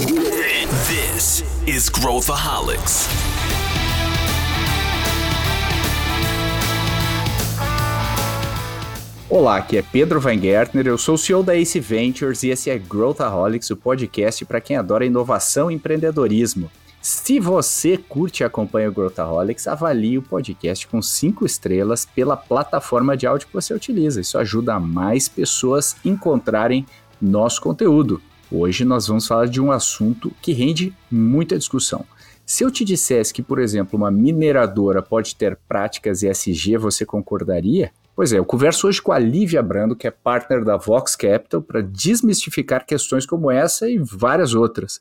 This is Growthaholics. Olá, aqui é Pedro Weingärtner, eu sou o CEO da Ace Ventures e esse é Growthaholics, o podcast para quem adora inovação e empreendedorismo. Se você curte e acompanha o Growthaholics, avalie o podcast com cinco estrelas pela plataforma de áudio que você utiliza. Isso ajuda mais pessoas encontrarem nosso conteúdo. Hoje nós vamos falar de um assunto que rende muita discussão. Se eu te dissesse que, por exemplo, uma mineradora pode ter práticas ESG, você concordaria? Pois é, eu converso hoje com a Lívia Brando, que é partner da Vox Capital, para desmistificar questões como essa e várias outras.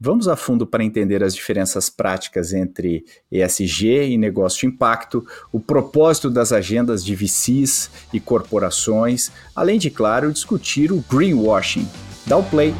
Vamos a fundo para entender as diferenças práticas entre ESG e negócio de impacto, o propósito das agendas de VCs e corporações, além de, claro, discutir o greenwashing. Dá o play.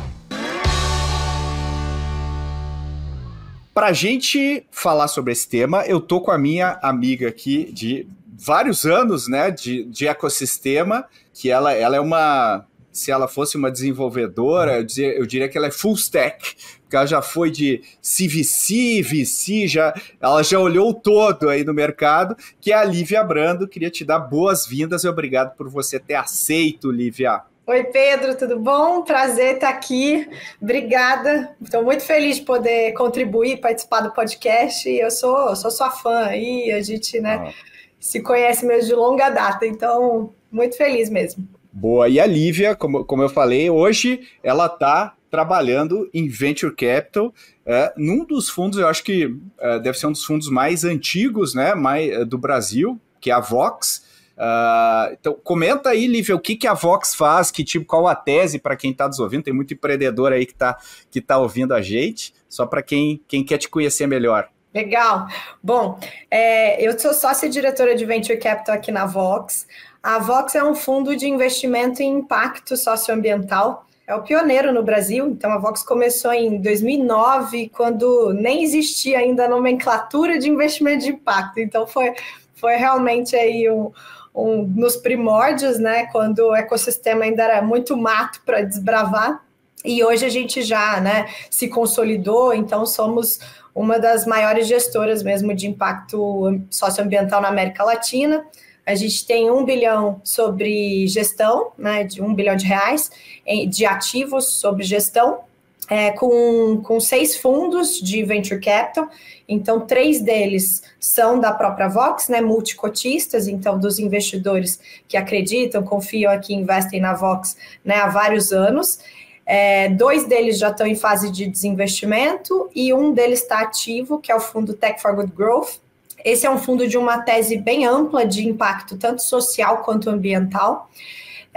Para a gente falar sobre esse tema, eu tô com a minha amiga aqui de vários anos, né, de, de ecossistema, que ela, ela é uma, se ela fosse uma desenvolvedora, eu, diria, eu diria que ela é full stack, porque ela já foi de CVC, VC, já, ela já olhou todo aí no mercado, que é a Lívia Brando, queria te dar boas-vindas e obrigado por você ter aceito, Lívia. Oi, Pedro, tudo bom? Prazer estar aqui. Obrigada. Estou muito feliz de poder contribuir, participar do podcast. Eu sou, sou sua fã aí, a gente, né? Ah se conhece mesmo de longa data, então muito feliz mesmo. Boa, e a Lívia, como, como eu falei, hoje ela está trabalhando em Venture Capital, é, num dos fundos, eu acho que é, deve ser um dos fundos mais antigos né, mais, é, do Brasil, que é a Vox. Uh, então, comenta aí, Lívia, o que, que a Vox faz, que tipo, qual a tese para quem está nos ouvindo? Tem muito empreendedor aí que está que tá ouvindo a gente, só para quem, quem quer te conhecer melhor. Legal. Bom, é, eu sou sócia diretora de Venture Capital aqui na Vox. A Vox é um fundo de investimento em impacto socioambiental. É o pioneiro no Brasil. Então, a Vox começou em 2009, quando nem existia ainda a nomenclatura de investimento de impacto. Então, foi, foi realmente aí um, um, nos primórdios, né? Quando o ecossistema ainda era muito mato para desbravar. E hoje a gente já né, se consolidou, então somos uma das maiores gestoras mesmo de impacto socioambiental na América Latina. A gente tem um bilhão sobre gestão, né, de um bilhão de reais de ativos sobre gestão, é, com, com seis fundos de venture capital. Então, três deles são da própria Vox, né, multicotistas, então dos investidores que acreditam, confiam aqui, investem na Vox né, há vários anos. É, dois deles já estão em fase de desinvestimento e um deles está ativo, que é o fundo Tech for Good Growth. Esse é um fundo de uma tese bem ampla de impacto, tanto social quanto ambiental.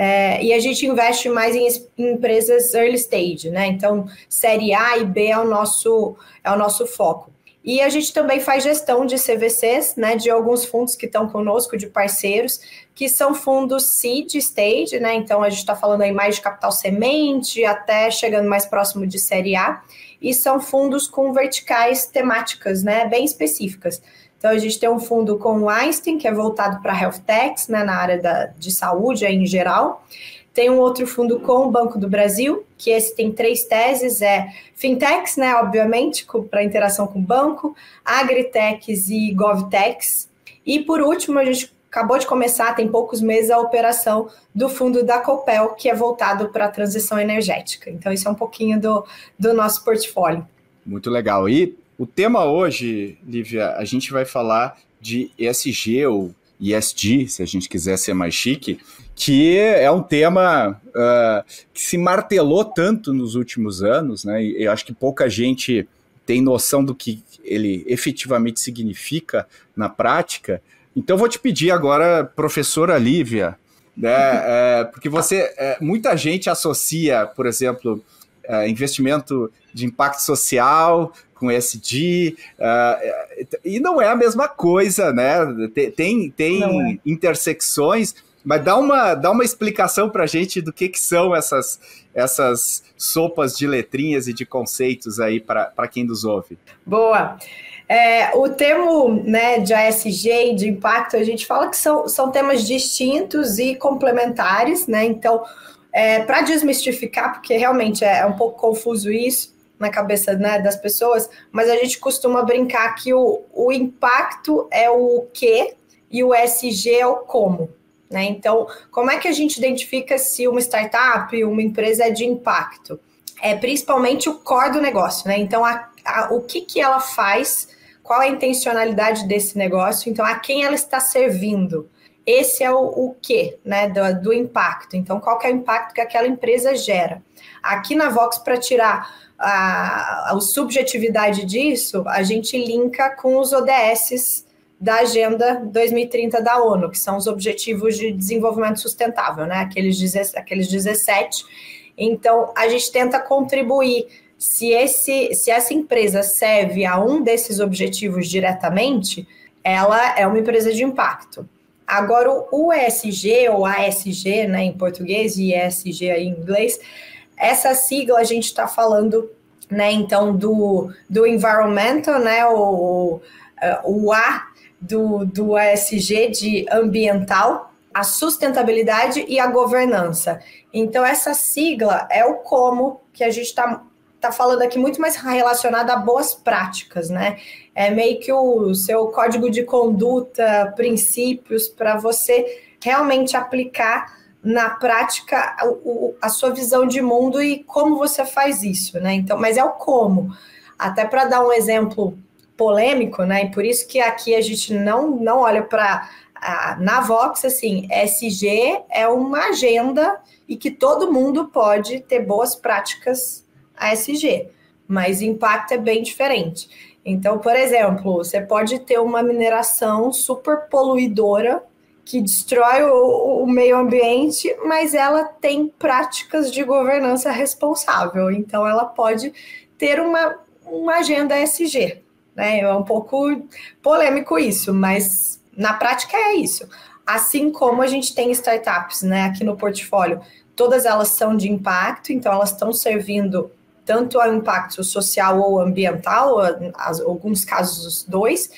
É, e a gente investe mais em, em, empresas early stage, né? Então, série A e B é o nosso, é o nosso foco. E a gente também faz gestão de CVCs, né, de alguns fundos que estão conosco, de parceiros, que são fundos seed stage, né? Então a gente está falando aí mais de capital semente, até chegando mais próximo de série A, e são fundos com verticais temáticas, né, bem específicas. Então a gente tem um fundo com o Einstein, que é voltado para health techs, né, na área da, de saúde aí em geral. Tem um outro fundo com o Banco do Brasil, que esse tem três teses, é fintechs, né, obviamente, para interação com o banco, agritechs e govtechs. E por último, a gente acabou de começar, tem poucos meses, a operação do fundo da Copel, que é voltado para a transição energética. Então, isso é um pouquinho do, do nosso portfólio. Muito legal. E o tema hoje, Lívia, a gente vai falar de ESG ou ESG, se a gente quiser ser mais chique, que é um tema uh, que se martelou tanto nos últimos anos, né? E eu acho que pouca gente tem noção do que ele efetivamente significa na prática. Então, vou te pedir agora, professora Lívia, né, é, porque você, é, muita gente associa, por exemplo, é, investimento de impacto social com SD, uh, e não é a mesma coisa, né? Tem, tem é. intersecções, mas dá uma, dá uma explicação para a gente do que, que são essas, essas sopas de letrinhas e de conceitos aí para quem nos ouve. Boa! É, o termo né, de ASG e de impacto, a gente fala que são, são temas distintos e complementares, né? Então, é, para desmistificar, porque realmente é, um pouco confuso isso, na cabeça né, das pessoas, mas a gente costuma brincar que o, o impacto é o que e o SG é o como. Né? Então, como é que a gente identifica se uma startup, uma empresa é de impacto? É principalmente o core do negócio, né? Então, a, a, o que, que ela faz, qual a intencionalidade desse negócio, então a quem ela está servindo. Esse é o, o que, né? Do, do impacto. Então, qual é o impacto que aquela empresa gera? Aqui na Vox, para tirar a, a subjetividade disso, a gente linka com os ODSs da Agenda 2030 da ONU, que são os Objetivos de Desenvolvimento Sustentável, né? Aqueles, aqueles 17. Então, a gente tenta contribuir. Se, esse, se essa empresa serve a um desses objetivos diretamente, ela é uma empresa de impacto. Agora, o ESG, ou ASG, né, em português, e ESG em inglês, essa sigla a gente está falando, né, então, do, do environmental, né, o, o A do, do ASG de ambiental, a sustentabilidade e a governança. Então, essa sigla é o como que a gente está tá falando aqui muito mais relacionado a boas práticas, né? É meio que o seu código de conduta, princípios para você realmente aplicar na prática a, a, sua visão de mundo e como você faz isso, né? Então, mas é o como. Até para dar um exemplo polêmico, né? E por isso que aqui a gente não, não olha para na Vox, assim, SG é uma agenda e que todo mundo pode ter boas práticas ASG, mas impacto é bem diferente. Então, por exemplo, você pode ter uma mineração super poluidora que destrói o, o, meio ambiente, mas ela tem práticas de governança responsável. Então, ela pode ter uma, uma agenda SG. Né? É um pouco polêmico isso, mas na prática é isso. Assim como a gente tem startups né, aqui no portfólio, todas elas são de impacto, então elas estão servindo tanto ao impacto social ou ambiental, alguns casos os dois,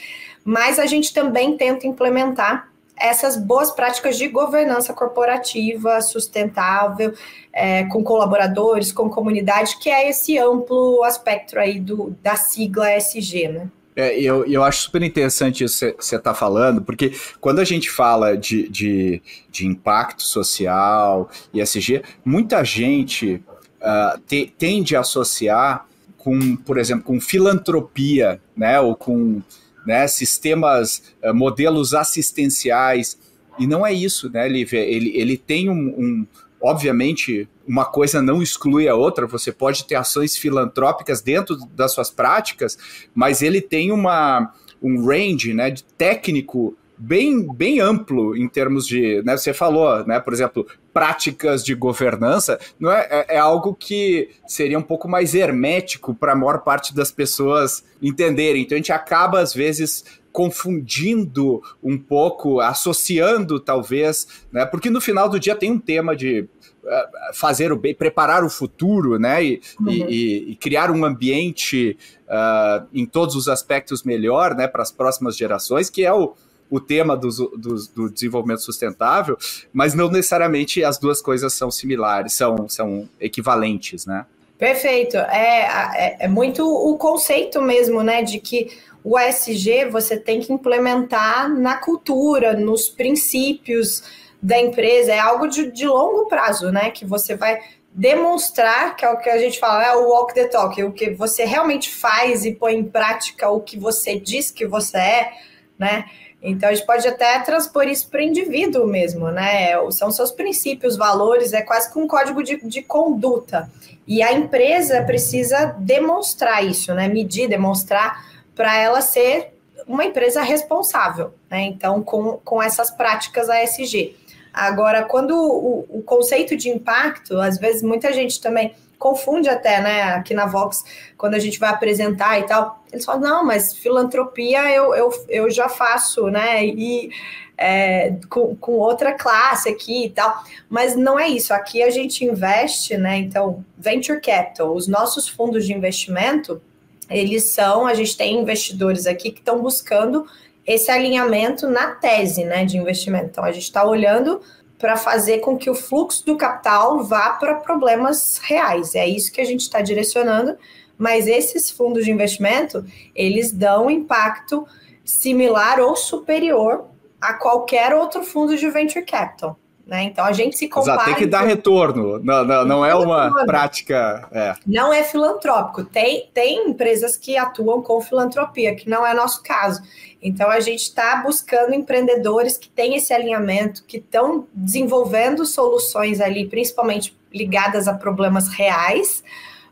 mas a gente também tenta implementar essas boas práticas de governança corporativa sustentável, é, com colaboradores, com comunidade, que é esse amplo aspecto aí do, da sigla SG, né? É, eu, eu acho super interessante isso que você está falando, porque quando a gente fala de, de, de impacto social e SG, muita gente uh, te, tende a associar com, por exemplo, com filantropia, né, ou com né, sistemas, uh, modelos assistenciais. E não é isso, né, Lívia? Ele, ele tem um, um, Obviamente, uma coisa não exclui a outra, você pode ter ações filantrópicas dentro das suas práticas, mas ele tem uma, um range né, de técnico bem, bem amplo em termos de. Né, você falou, né, por exemplo, práticas de governança, não é, é, é algo que seria um pouco mais hermético para a maior parte das pessoas entenderem. Então a gente acaba, às vezes, confundindo um pouco, associando talvez, né? Porque no final do dia tem um tema de uh, fazer o bem, preparar o futuro, né? E, uhum. e, e criar um ambiente uh, em todos os aspectos melhor, né? Para as próximas gerações, que é o o tema do, do, desenvolvimento sustentável, mas não necessariamente as duas coisas são similares, são, são equivalentes, né? Perfeito. É, é, é, muito o conceito mesmo, né, de que o ESG você tem que implementar na cultura, nos princípios da empresa, é algo de, de longo prazo, né, que você vai demonstrar, que é o que a gente fala, é o walk the talk, o que você realmente faz e põe em prática o que você diz que você é, né? Então a gente pode até transpor isso para o indivíduo mesmo, né? São seus princípios, valores, é quase que um código de, de conduta. E a empresa precisa demonstrar isso, né? Medir, demonstrar para ela ser uma empresa responsável, né? Então, com, com essas práticas ASG. Agora, quando o, o conceito de impacto, às vezes muita gente também confunde até, né, aqui na Vox, quando a gente vai apresentar e tal, eles falam, não, mas filantropia eu, eu, eu já faço, né, e é, com, com outra classe aqui e tal, mas não é isso, aqui a gente investe, né, então, Venture Capital, os nossos fundos de investimento, eles são, a gente tem investidores aqui que estão buscando esse alinhamento na tese, né, de investimento, então a gente está olhando para fazer com que o fluxo do capital vá para problemas reais. É isso que a gente está direcionando, mas esses fundos de investimento, eles dão impacto similar ou superior a qualquer outro fundo de venture capital. Né? Então a gente se compara. Exato, tem que dar retorno, não, não, não é uma prática. É. Não é filantrópico. Tem, tem empresas que atuam com filantropia, que não é nosso caso. Então a gente está buscando empreendedores que têm esse alinhamento, que estão desenvolvendo soluções ali, principalmente ligadas a problemas reais,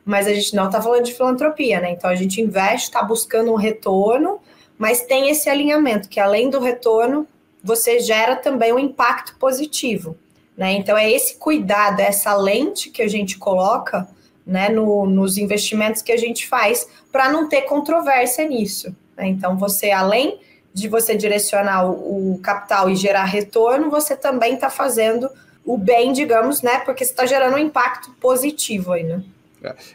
mas a gente não está falando de filantropia, né? Então a gente investe, está buscando um retorno, mas tem esse alinhamento, que além do retorno, você gera também um impacto positivo. Né? Então, é esse cuidado, essa lente que a gente coloca né, no, nos investimentos que a gente faz para não ter controvérsia nisso. Né? Então, você, além de você direcionar o, o capital e gerar retorno, você também está fazendo o bem, digamos, né? Porque está gerando um impacto positivo aí, né?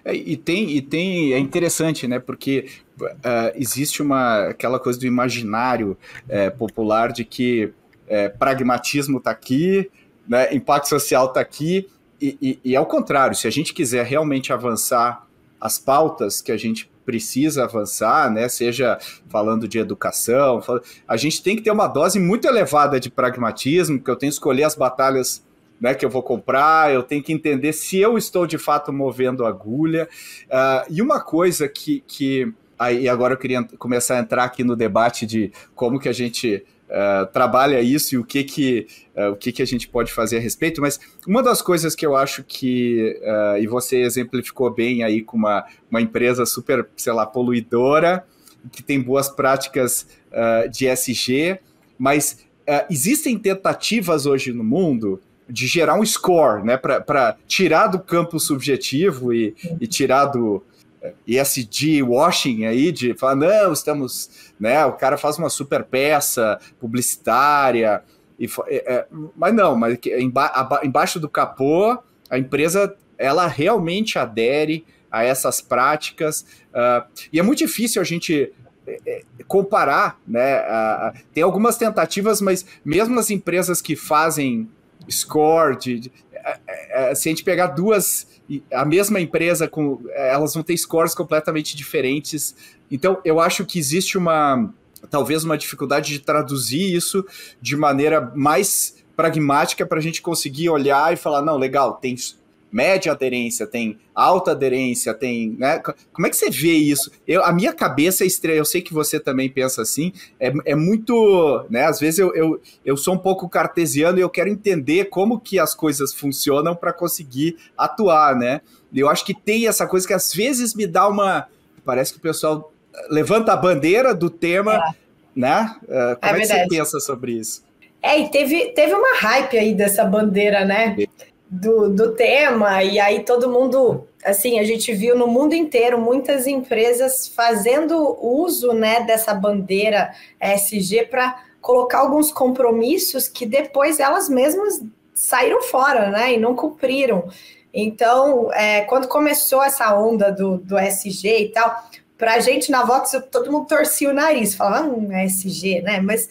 É, e tem, e tem, é interessante, né? Porque uh, existe uma aquela coisa do imaginário é, popular de que é, pragmatismo está aqui, né, impacto social está aqui, e, e, e, ao contrário, se a gente quiser realmente avançar as pautas que a gente precisa avançar, né, seja falando de educação, a gente tem que ter uma dose muito elevada de pragmatismo, porque eu tenho que escolher as batalhas né, que eu vou comprar, eu tenho que entender se eu estou de fato movendo agulha. Uh, e uma coisa que, que Aí agora eu queria começar a entrar aqui no debate de como que a gente uh, trabalha isso e o que que, uh, o que que a gente pode fazer a respeito, mas uma das coisas que eu acho que, e você exemplificou bem aí com uma, uma empresa super, sei lá, poluidora, que tem boas práticas de SG, mas existem tentativas hoje no mundo de gerar um score, né, para tirar do campo subjetivo e, e tirar do, ESG washing aí, de falar, não, estamos, né, o cara faz uma super peça publicitária, e, é, é, mas não, mas emba, embaixo do capô, a empresa, ela realmente adere a essas práticas, uh, e é muito difícil a gente é, é, comparar, né, uh, tem algumas tentativas, mas mesmo as empresas que fazem score, de, de, uh, se a gente pegar duas a mesma empresa com elas vão ter scores completamente diferentes. Então, eu acho que existe uma talvez uma dificuldade de traduzir isso de maneira mais pragmática para a gente conseguir olhar e falar, não, legal, tem média aderência, tem alta aderência, tem. Né? Como é que você vê isso? Eu, a minha cabeça é estranha, eu sei que você também pensa assim, é, é muito. Né? Às vezes eu, eu, eu sou um pouco cartesiano e eu quero entender como que as coisas funcionam para conseguir atuar, né? Eu acho que tem essa coisa que às vezes me dá uma. Parece que o pessoal levanta a bandeira do tema, é. né? Uh, como é, é que você pensa sobre isso? É, e teve, teve uma hype aí dessa bandeira, né? Do, do tema, e aí todo mundo, assim, a gente viu no mundo inteiro muitas empresas fazendo uso né, dessa bandeira SG para colocar alguns compromissos que depois elas mesmas saíram fora, né, e não cumpriram. Então, é, quando começou essa onda do, do SG e tal, para a gente na Vox, todo mundo torcia o nariz, falava, hum, SG, né? Mas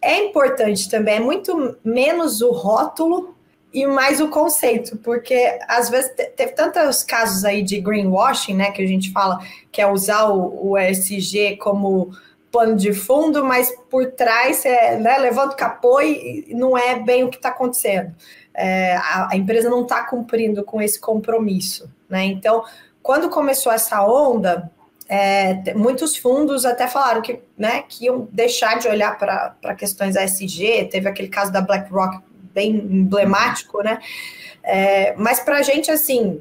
é importante também, é muito menos o rótulo e mais o conceito, porque às vezes teve tantos casos aí de greenwashing, né, que a gente fala que é usar o, o ESG como pano de fundo, mas por trás é, né, levanta o capô e não é bem o que está acontecendo. É, a, a, empresa não está cumprindo com esse compromisso, né? Então, quando começou essa onda, é, muitos fundos até falaram que, né, que iam deixar de olhar para questões ESG. Teve aquele caso da BlackRock bem emblemático, né? É, mas para a gente, assim,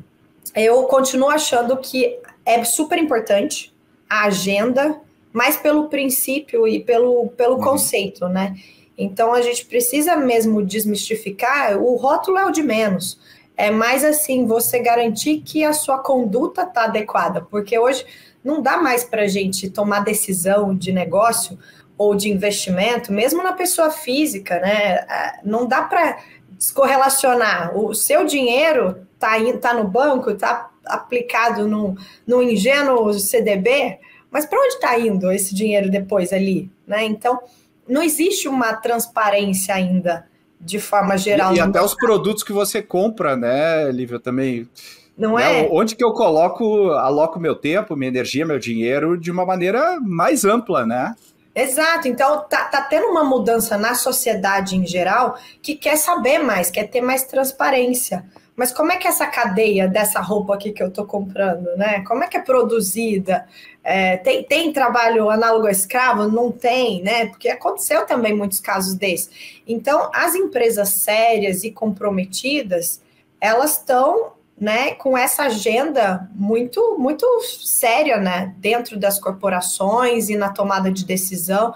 eu continuo achando que é super importante a agenda, mais pelo princípio e pelo, pelo uhum. conceito, né? Então a gente precisa mesmo desmistificar, o rótulo é o de menos. É mais assim, você garantir que a sua conduta está adequada, porque hoje não dá mais para a gente tomar decisão de negócio ou de investimento, mesmo na pessoa física, né? Não dá para descorrelacionar. O seu dinheiro está tá no banco, está aplicado num, num ingênuo CDB, mas para onde está indo esse dinheiro depois ali? Né? Então, não existe uma transparência ainda de forma geral. E, e até os produtos que você compra, né, Lívia, também Não é? é? Onde que eu coloco, aloco meu tempo, minha energia, meu dinheiro de uma maneira mais ampla, né? Exato, então tá, tá tendo uma mudança na sociedade em geral que quer saber mais, quer ter mais transparência. Mas como é que essa cadeia dessa roupa aqui que eu estou comprando, né? Como é que é produzida? É, tem, tem trabalho análogo a escravo? Não tem, né? Porque aconteceu também muitos casos desses. Então, as empresas sérias e comprometidas, elas estão né, com essa agenda muito, muito séria, né, dentro das corporações e na tomada de decisão.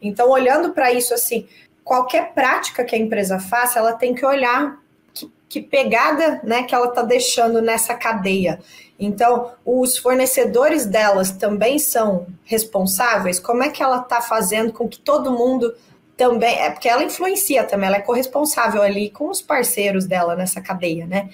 Então, olhando para isso, assim, qualquer prática que a empresa faça, ela tem que olhar que, que pegada, né, que ela está deixando nessa cadeia. Então, os fornecedores delas também são responsáveis. Como é que ela está fazendo com que todo mundo também é porque ela influencia também, ela é corresponsável ali com os parceiros dela nessa cadeia, né?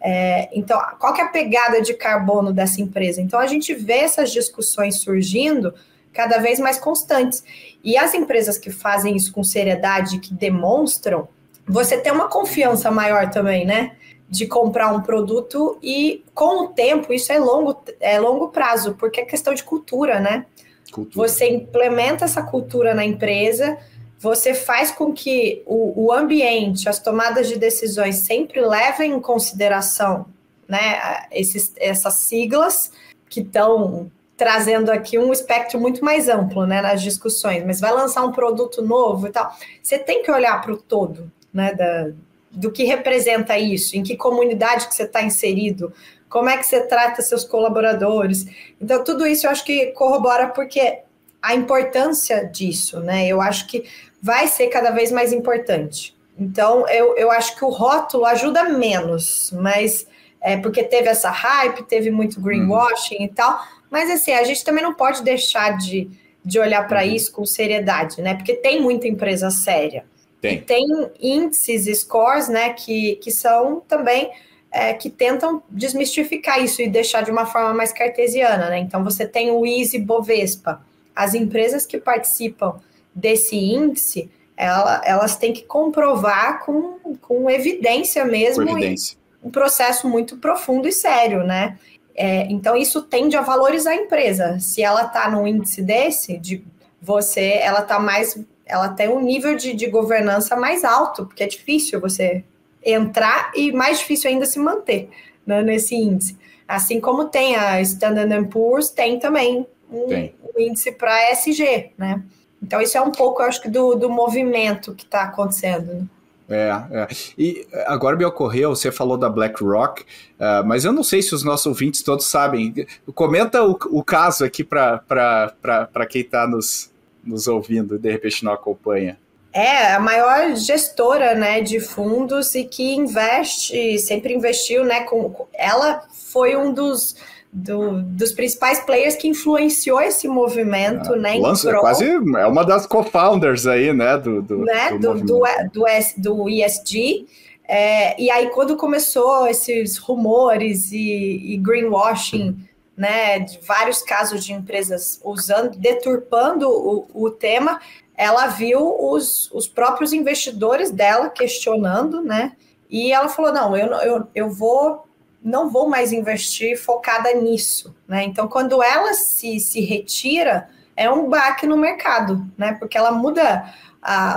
É, então, qual que é a pegada de carbono dessa empresa? Então, a gente vê essas discussões surgindo cada vez mais constantes. E as empresas que fazem isso com seriedade, que demonstram, você tem uma confiança maior também, né? De comprar um produto e com o tempo, isso é longo, é longo prazo, porque é questão de cultura, né? Cultura. Você implementa essa cultura na empresa, você faz com que o, o ambiente, as tomadas de decisões sempre levem em consideração né, esses, essas siglas que estão trazendo aqui um espectro muito mais amplo né, nas discussões, mas vai lançar um produto novo e tal. Você tem que olhar para o todo, né, da, do que representa isso, em que comunidade que você está inserido, como é que você trata seus colaboradores. Então, tudo isso eu acho que corrobora porque a importância disso, né? Eu acho que vai ser cada vez mais importante. Então, eu, eu acho que o rótulo ajuda menos, mas é porque teve essa hype, teve muito greenwashing uhum. e tal. Mas assim, a gente também não pode deixar de, de olhar para uhum. isso com seriedade, né? Porque tem muita empresa séria. Tem. E tem índices, scores, né, que, que são também é, que tentam desmistificar isso e deixar de uma forma mais cartesiana, né? Então você tem o Easy Bovespa. As empresas que participam desse índice, ela, elas têm que comprovar com, com evidência mesmo. Com evidência. Um processo muito profundo e sério, né? É, então, isso tende a valorizar a empresa. Se ela está num índice desse, de você, ela está mais. Ela tem um nível de, de governança mais alto, porque é difícil você entrar e mais difícil ainda se manter né, nesse índice. Assim como tem a Standard Poor's, tem também um, um índice para SG, né? Então, isso é um pouco, eu acho que, do, do movimento que está acontecendo. É, é, E agora me ocorreu, você falou da BlackRock, uh, mas eu não sei se os nossos ouvintes todos sabem. Comenta o, o caso aqui para quem está nos, nos ouvindo de repente não acompanha. É, a maior gestora né, de fundos e que investe, sempre investiu, né? Com, ela foi um dos do, dos principais players que influenciou esse movimento, é, né? Lança, pro, quase é uma das co-founders aí, né? Do, do, né, do, do, do, do ESG. É, e aí, quando começou esses rumores e, e greenwashing, né, de vários casos de empresas usando, deturpando o, o tema, ela viu os, os próprios investidores dela questionando, né? E ela falou: não, eu, eu, eu vou não vou mais investir focada nisso, né? Então, quando ela se, se retira, é um baque no mercado, né? Porque ela muda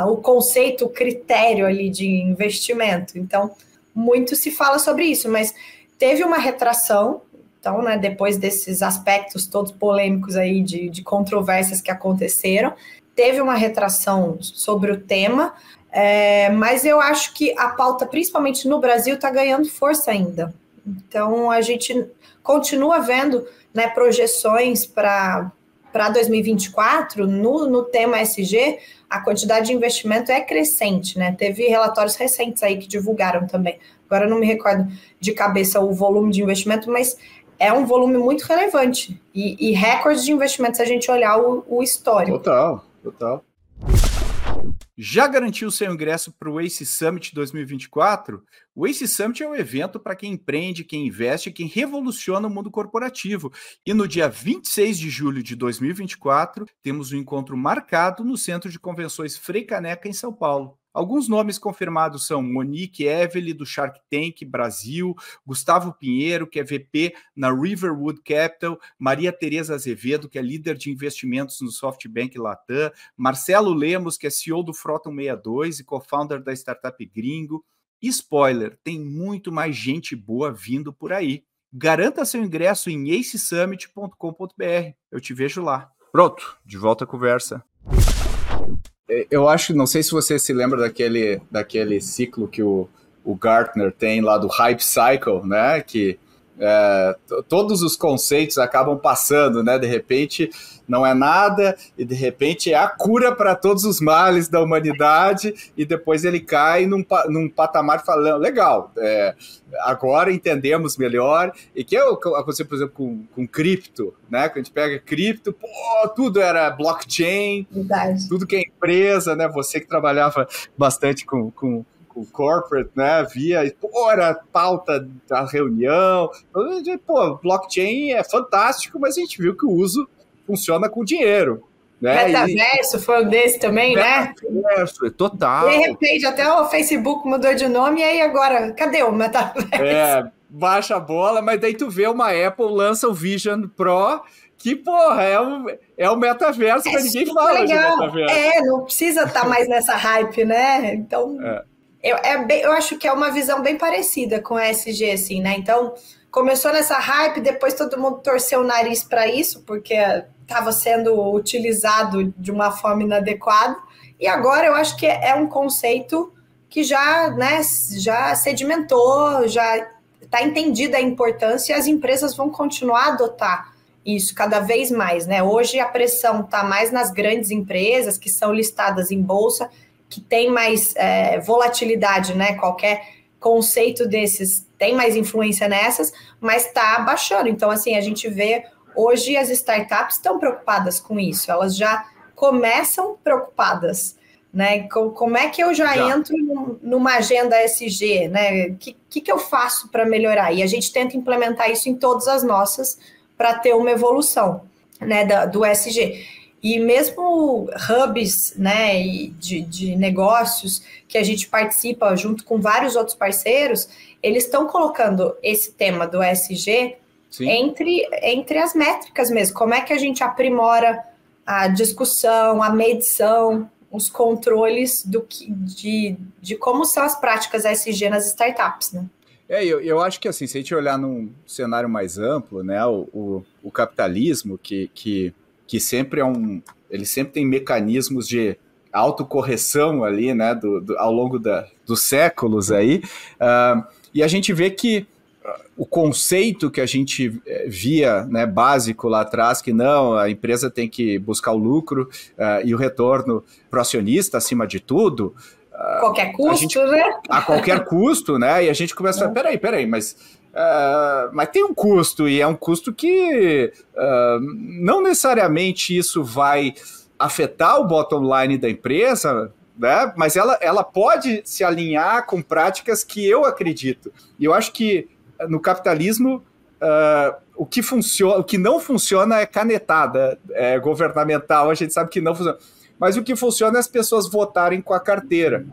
o conceito, o critério ali de investimento. Então, muito se fala sobre isso, mas teve uma retração, então, né, depois desses aspectos todos polêmicos aí de, de controvérsias que aconteceram, teve uma retração sobre o tema, é, mas eu acho que a pauta, principalmente no Brasil, está ganhando força ainda. Então, a gente continua vendo né, projeções para 2024 no, no tema SG, a quantidade de investimento é crescente, né? Teve relatórios recentes aí que divulgaram também. Agora não me recordo de cabeça o volume de investimento, mas é um volume muito relevante. E, e recorde de investimento se a gente olhar o, o histórico. Total, total. Já garantiu seu ingresso para o ACE Summit 2024? O ACE Summit é um evento para quem empreende, quem investe, quem revoluciona o mundo corporativo. E no dia 26 de julho de 2024, temos um encontro marcado no Centro de Convenções Frei Caneca, em São Paulo. Alguns nomes confirmados são Monique Evely, do Shark Tank Brasil, Gustavo Pinheiro, que é VP na Riverwood Capital, Maria Tereza Azevedo, que é líder de investimentos no SoftBank Latam, Marcelo Lemos, que é CEO do Frota 62 e co-founder da startup Gringo. E spoiler, tem muito mais gente boa vindo por aí. Garanta seu ingresso em acesummit.com.br. Eu te vejo lá. Pronto, de volta à conversa. Eu acho, não sei se você se lembra daquele, daquele ciclo que o, o Gartner tem lá do Hype Cycle, né? Que é, todos os conceitos acabam passando, né? De repente não é nada e de repente é a cura para todos os males da humanidade e depois ele cai num, num patamar falando legal. É, agora entendemos melhor e que aconteceu, por exemplo, com, com cripto, né? Quando a gente pega cripto, pô, tudo era blockchain, Verdade. tudo que é empresa, né? Você que trabalhava bastante com, com o corporate, né, via, pô, era pauta da reunião, pô, blockchain é fantástico, mas a gente viu que o uso funciona com dinheiro. Né? Metaverso e... foi um desse também, né? Metaverso, total. De repente, até o Facebook mudou de nome, e aí agora, cadê o metaverso? É, baixa a bola, mas daí tu vê uma Apple lança o Vision Pro, que, porra, é o, é o metaverso, é mas ninguém fala legal. de metaverso. É, não precisa estar tá mais nessa hype, né? Então... É eu, é bem, eu acho que é uma visão bem parecida com a SG, assim, né? Então, começou nessa hype, depois todo mundo torceu o nariz para isso, porque estava sendo utilizado de uma forma inadequada. E agora eu acho que é um conceito que já, né, já sedimentou, já está entendida a importância e as empresas vão continuar a adotar isso cada vez mais, né? Hoje a pressão está mais nas grandes empresas que são listadas em bolsa que tem mais é, volatilidade, né? Qualquer conceito desses tem mais influência nessas, mas está baixando. Então, assim, a gente vê hoje as startups estão preocupadas com isso, elas já começam preocupadas. Né? Como é que eu já, já. entro numa agenda SG? Né? O que, que, que eu faço para melhorar? E a gente tenta implementar isso em todas as nossas para ter uma evolução né, do SG. E mesmo hubs né, de, de negócios que a gente participa junto com vários outros parceiros, eles estão colocando esse tema do ESG entre, entre as métricas mesmo. Como é que a gente aprimora a discussão, a medição, os controles do que, de, de como são as práticas ESG nas startups, né? É, eu, eu acho que assim, se a gente olhar num cenário mais amplo, né, o, o, o capitalismo que, que que sempre é um. Ele sempre tem mecanismos de autocorreção ali, né, do, do ao longo da, dos séculos aí. Uh, e a gente vê que o conceito que a gente eh, via, né, básico lá atrás, que não, a empresa tem que buscar o lucro uh, e o retorno para o acionista acima de tudo. Uh, qualquer custo, gente, né? A qualquer custo, né? E a gente começa a falar, peraí, peraí, mas Uh, mas tem um custo, e é um custo que uh, não necessariamente isso vai afetar o bottom line da empresa, né? mas ela, ela pode se alinhar com práticas que eu acredito. E eu acho que no capitalismo uh, o que funciona, o que não funciona é canetada é, governamental, a gente sabe que não funciona. Mas o que funciona é as pessoas votarem com a carteira.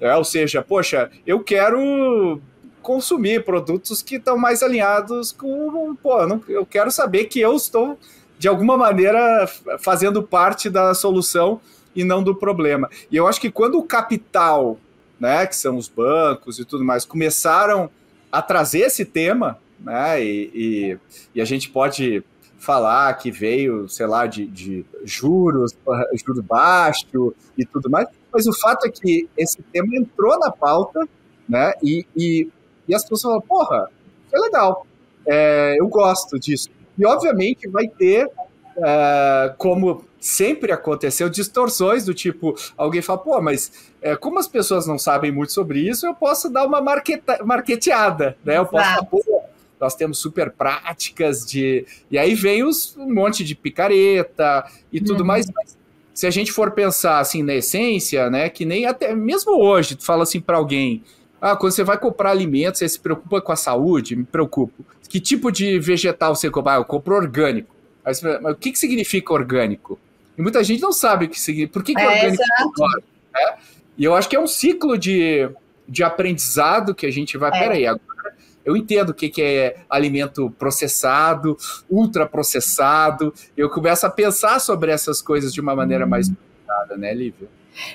É, ou seja, poxa, eu quero consumir produtos que estão mais alinhados com. Pô, eu, não, eu quero saber que eu estou, de alguma maneira, fazendo parte da solução e não do problema. E eu acho que quando o capital, né, que são os bancos e tudo mais, começaram a trazer esse tema, né, e, e, e a gente pode falar que veio, sei lá, de, de juros, juros baixo e tudo mais, mas o fato é que esse tema entrou na pauta, né, e, e e as pessoas falam, porra, isso é legal, é, eu gosto disso. E obviamente vai ter, é, como sempre aconteceu, distorções do tipo, alguém fala, pô, mas é, como as pessoas não sabem muito sobre isso, eu posso dar uma marqueta, marqueteada, né? Eu posso falar, pô, nós temos super práticas de. E aí vem os, um monte de picareta e tudo uhum. mais. Mas se a gente for pensar assim na essência, né? Que nem até mesmo hoje, tu fala assim para alguém, ah, quando você vai comprar alimentos, você se preocupa com a saúde? Me preocupo. Que tipo de vegetal você compra? Ah, eu compro orgânico. Mas, mas o que, que significa orgânico? E muita gente não sabe o que significa. Por que, que é, orgânico é, E eu acho que é um ciclo de, de aprendizado que a gente vai. É. Peraí, agora eu entendo o que, que é alimento processado, ultraprocessado. Eu começo a pensar sobre essas coisas de uma maneira hum. mais né, Lívia?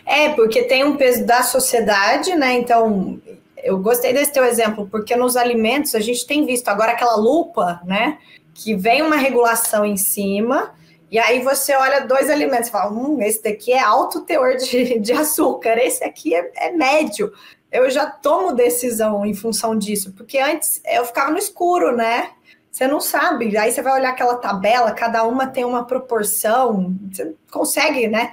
É, porque tem um peso da sociedade, né? Então, eu gostei desse teu exemplo, porque nos alimentos a gente tem visto agora aquela lupa, né? Que vem uma regulação em cima, e aí você olha dois alimentos e fala: hum, esse daqui é alto teor de, de açúcar, esse aqui é, é médio. Eu já tomo decisão em função disso, porque antes eu ficava no escuro, né? Você não sabe. Aí você vai olhar aquela tabela, cada uma tem uma proporção, você consegue, né?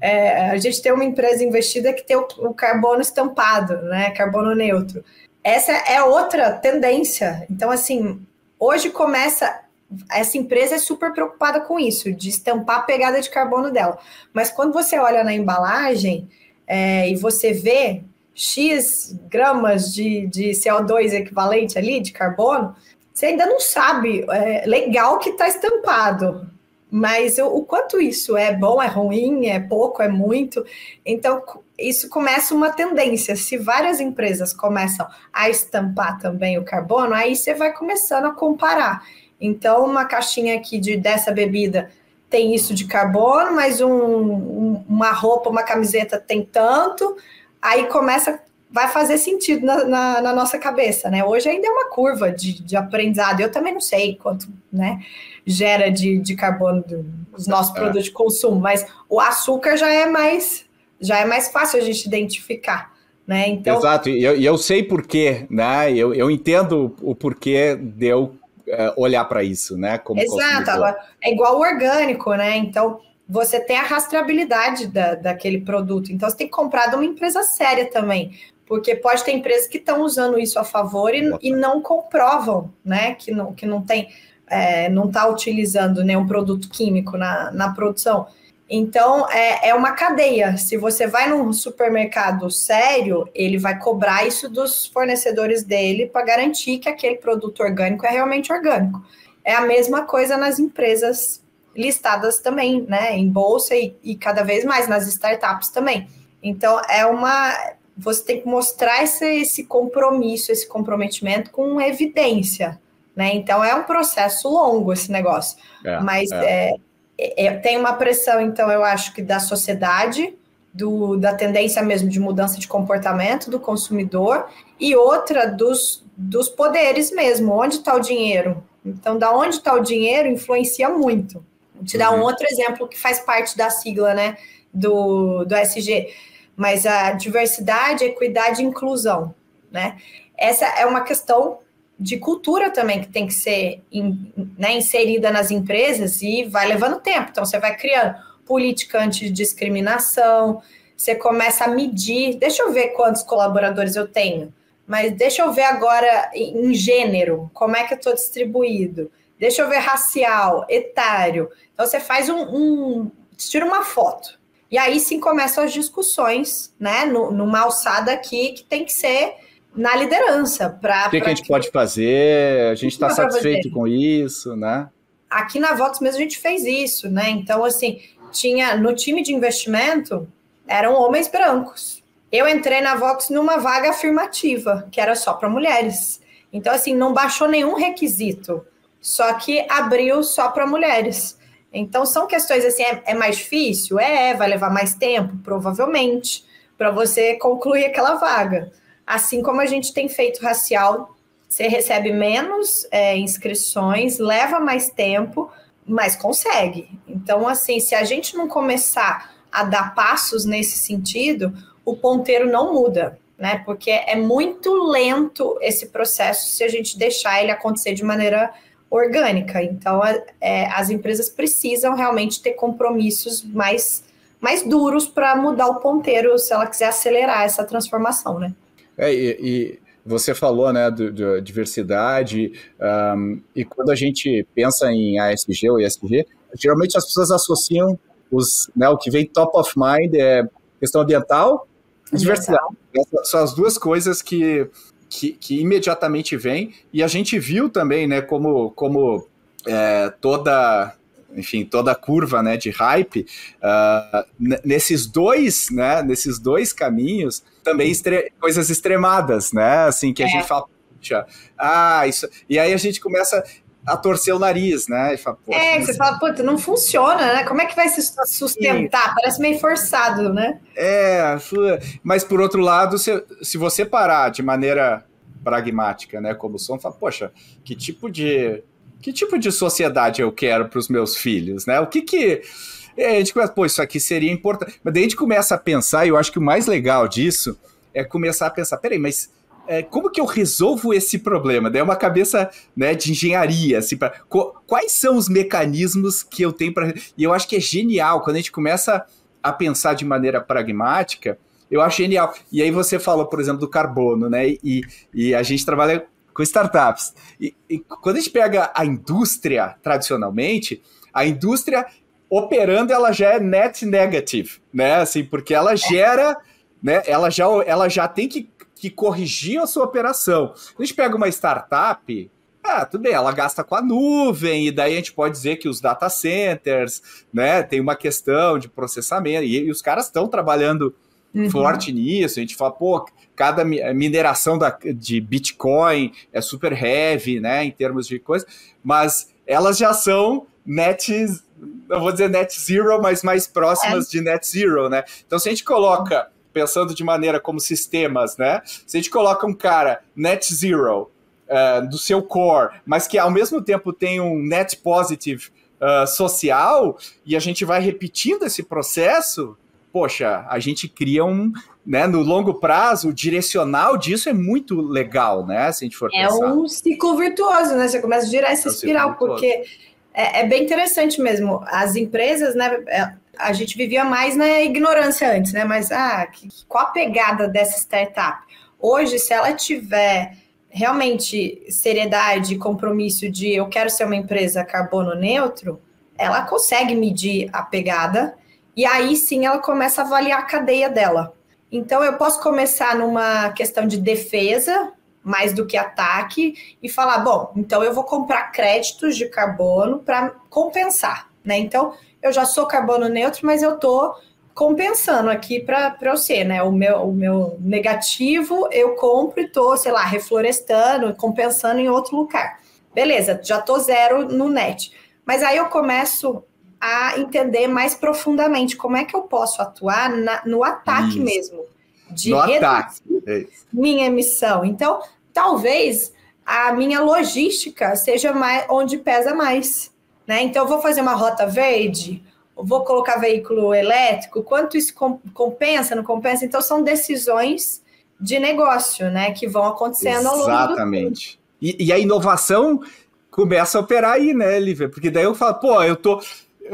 É, a gente tem uma empresa investida que tem o, o, carbono estampado, né? Carbono neutro. Essa é outra tendência. Então, assim, hoje começa. Essa empresa é super preocupada com isso, de estampar a pegada de carbono dela. Mas quando você olha na embalagem é, e você vê X gramas de, de CO2 equivalente ali, de carbono, você ainda não sabe. É legal que está estampado, mas o, o, quanto isso é bom, é ruim, é pouco, é muito. Então, isso começa uma tendência. Se várias empresas começam a estampar também o carbono, aí você vai começando a comparar. Então, uma caixinha aqui de, dessa bebida tem isso de carbono, mas um, um, uma roupa, uma camiseta tem tanto. Aí começa vai fazer sentido na, na, na, nossa cabeça, né? Hoje ainda é uma curva de, de aprendizado. Eu também não sei quanto, né? Gera de, de carbono dos nossos é. produtos de consumo, mas o açúcar já é mais já é mais fácil a gente identificar. Né? Então... Exato, e eu, eu sei porquê, né? Eu, eu entendo o porquê de eu uh, olhar para isso, né? Como Exato, agora, é igual o orgânico, né? Então você tem a rastreabilidade da, daquele produto. Então você tem que comprar de uma empresa séria também. Porque pode ter empresas que estão usando isso a favor e, e não comprovam, né? Que não, que não tem é, não está utilizando nenhum produto químico na, na produção. Então, é, é uma cadeia. Se você vai num supermercado sério, ele vai cobrar isso dos fornecedores dele para garantir que aquele produto orgânico é realmente orgânico. É a mesma coisa nas empresas listadas também, né, em bolsa e, e cada vez mais nas startups também. Então, é uma. Você tem que mostrar esse, esse compromisso, esse comprometimento com evidência. Né? Então é um processo longo esse negócio. É, Mas é. É, é, tem uma pressão, então, eu acho que da sociedade, do, da tendência mesmo de mudança de comportamento do consumidor, e outra dos, dos poderes mesmo, onde está o dinheiro. Então, da onde está o dinheiro influencia muito. Vou te dar um uhum. outro exemplo que faz parte da sigla né, do, do SG, mas a diversidade, equidade e inclusão. Né? Essa é uma questão de cultura também que tem que ser in, né, inserida nas empresas e vai levando tempo. Então, você vai criando política antidiscriminação, você começa a medir. Deixa eu ver quantos colaboradores eu tenho, mas deixa eu ver agora em gênero, como é que eu estou distribuído. Deixa eu ver racial, etário. Então, você faz um, um tira uma foto. E aí sim começam as discussões, né? numa alçada aqui que tem que ser na liderança. Pra, o que, pra que a gente pode fazer? A gente está satisfeito com isso, né? Aqui na Vox mesmo a gente fez isso, né? Então, assim, tinha no time de investimento eram homens brancos. Eu entrei na Vox numa vaga afirmativa, que era só para mulheres. Então, assim, não baixou nenhum requisito, só que abriu só para mulheres. Então, são questões assim, é, é mais difícil? É, vai levar mais tempo, provavelmente, para você concluir aquela vaga. Assim como a gente tem feito racial, você recebe menos é, inscrições, leva mais tempo, mas consegue. Então, assim, se a gente não começar a dar passos nesse sentido, o ponteiro não muda, né? Porque é muito lento esse processo se a gente deixar ele acontecer de maneira orgânica. Então, é, as empresas precisam realmente ter compromissos mais, mais duros para mudar o ponteiro se ela quiser acelerar essa transformação, né? É, e, e você falou, né, de diversidade, um, e quando a gente pensa em ASG ou ESG, geralmente as pessoas associam os, né, o que vem top of mind é questão ambiental e diversidade. São as duas coisas que, que, que, imediatamente vêm, e a gente viu também, né, como, como é, toda enfim, toda a curva né, de hype, uh, nesses dois, né, nesses dois caminhos, também coisas extremadas, né? Assim, que a é. gente fala, puxa, ah, isso. E aí a gente começa a torcer o nariz, né? E fala, é, você fala, puta, não funciona, né? Como é que vai se sustentar? Parece meio forçado, né? É, mas por outro lado, se, se você parar de maneira pragmática, né, como som, fala, poxa, que tipo de que tipo de sociedade eu quero para os meus filhos, né? O que que a gente começa, pô, isso aqui seria importante. Mas daí a gente começa a pensar, e eu acho que o mais legal disso é começar a pensar, peraí, mas é, como que eu resolvo esse problema? Daí é uma cabeça né, de engenharia, assim, pra, quais são os mecanismos que eu tenho para. E eu acho que é genial quando a gente começa a pensar de maneira pragmática. Eu acho genial. E aí você falou, por exemplo, do carbono, né? E, e a gente trabalha com startups. E, e quando a gente pega a indústria tradicionalmente, a indústria operando ela já é net negative, né? Assim, porque ela gera, né? Ela já, ela já tem que, que corrigir a sua operação. A gente pega uma startup, ah, tudo bem, ela gasta com a nuvem, e daí a gente pode dizer que os data centers, né? Tem uma questão de processamento, e, e os caras estão trabalhando uhum. forte nisso. A gente fala, pô, cada mineração da, de Bitcoin é super heavy, né, em termos de coisa, mas elas já são net, não vou dizer net zero, mas mais próximas é. de net zero, né? Então, se a gente coloca, pensando de maneira como sistemas, né, se a gente coloca um cara net zero uh, do seu core, mas que ao mesmo tempo tem um net positive uh, social, e a gente vai repetindo esse processo, poxa, a gente cria um, né, no longo prazo, o direcional disso é muito legal, né? Se a gente for é pensar. É um ciclo virtuoso, né? Você começa a girar essa é um espiral, porque é, é, bem interessante mesmo. As empresas, né? É, a gente vivia mais na ignorância antes, né? Mas ah, qual a pegada dessa startup? Hoje, se ela tiver realmente seriedade, compromisso de eu quero ser uma empresa carbono neutro, ela consegue medir a pegada e aí sim ela começa a avaliar a cadeia dela. Então eu posso começar numa questão de defesa, mais do que ataque, e falar: bom, então eu vou comprar créditos de carbono para compensar. Né? Então eu já sou carbono neutro, mas eu estou compensando aqui para eu ser, né? O meu, o meu negativo eu compro e estou, sei lá, reflorestando, compensando em outro lugar. Beleza, já estou zero no net. Mas aí eu começo a entender mais profundamente como é que eu posso atuar na, no ataque Isso. mesmo, de no ataque. É minha emissão. Então, talvez a minha logística seja mais onde pesa mais. Né? Então, eu vou fazer uma rota verde, vou colocar veículo elétrico, quanto isso compensa, não compensa? Então, são decisões de negócio, né, que vão acontecendo Exatamente. ao longo do Exatamente. E, e, a inovação começa a operar aí, né, Lívia? Porque daí eu falo, pô, eu tô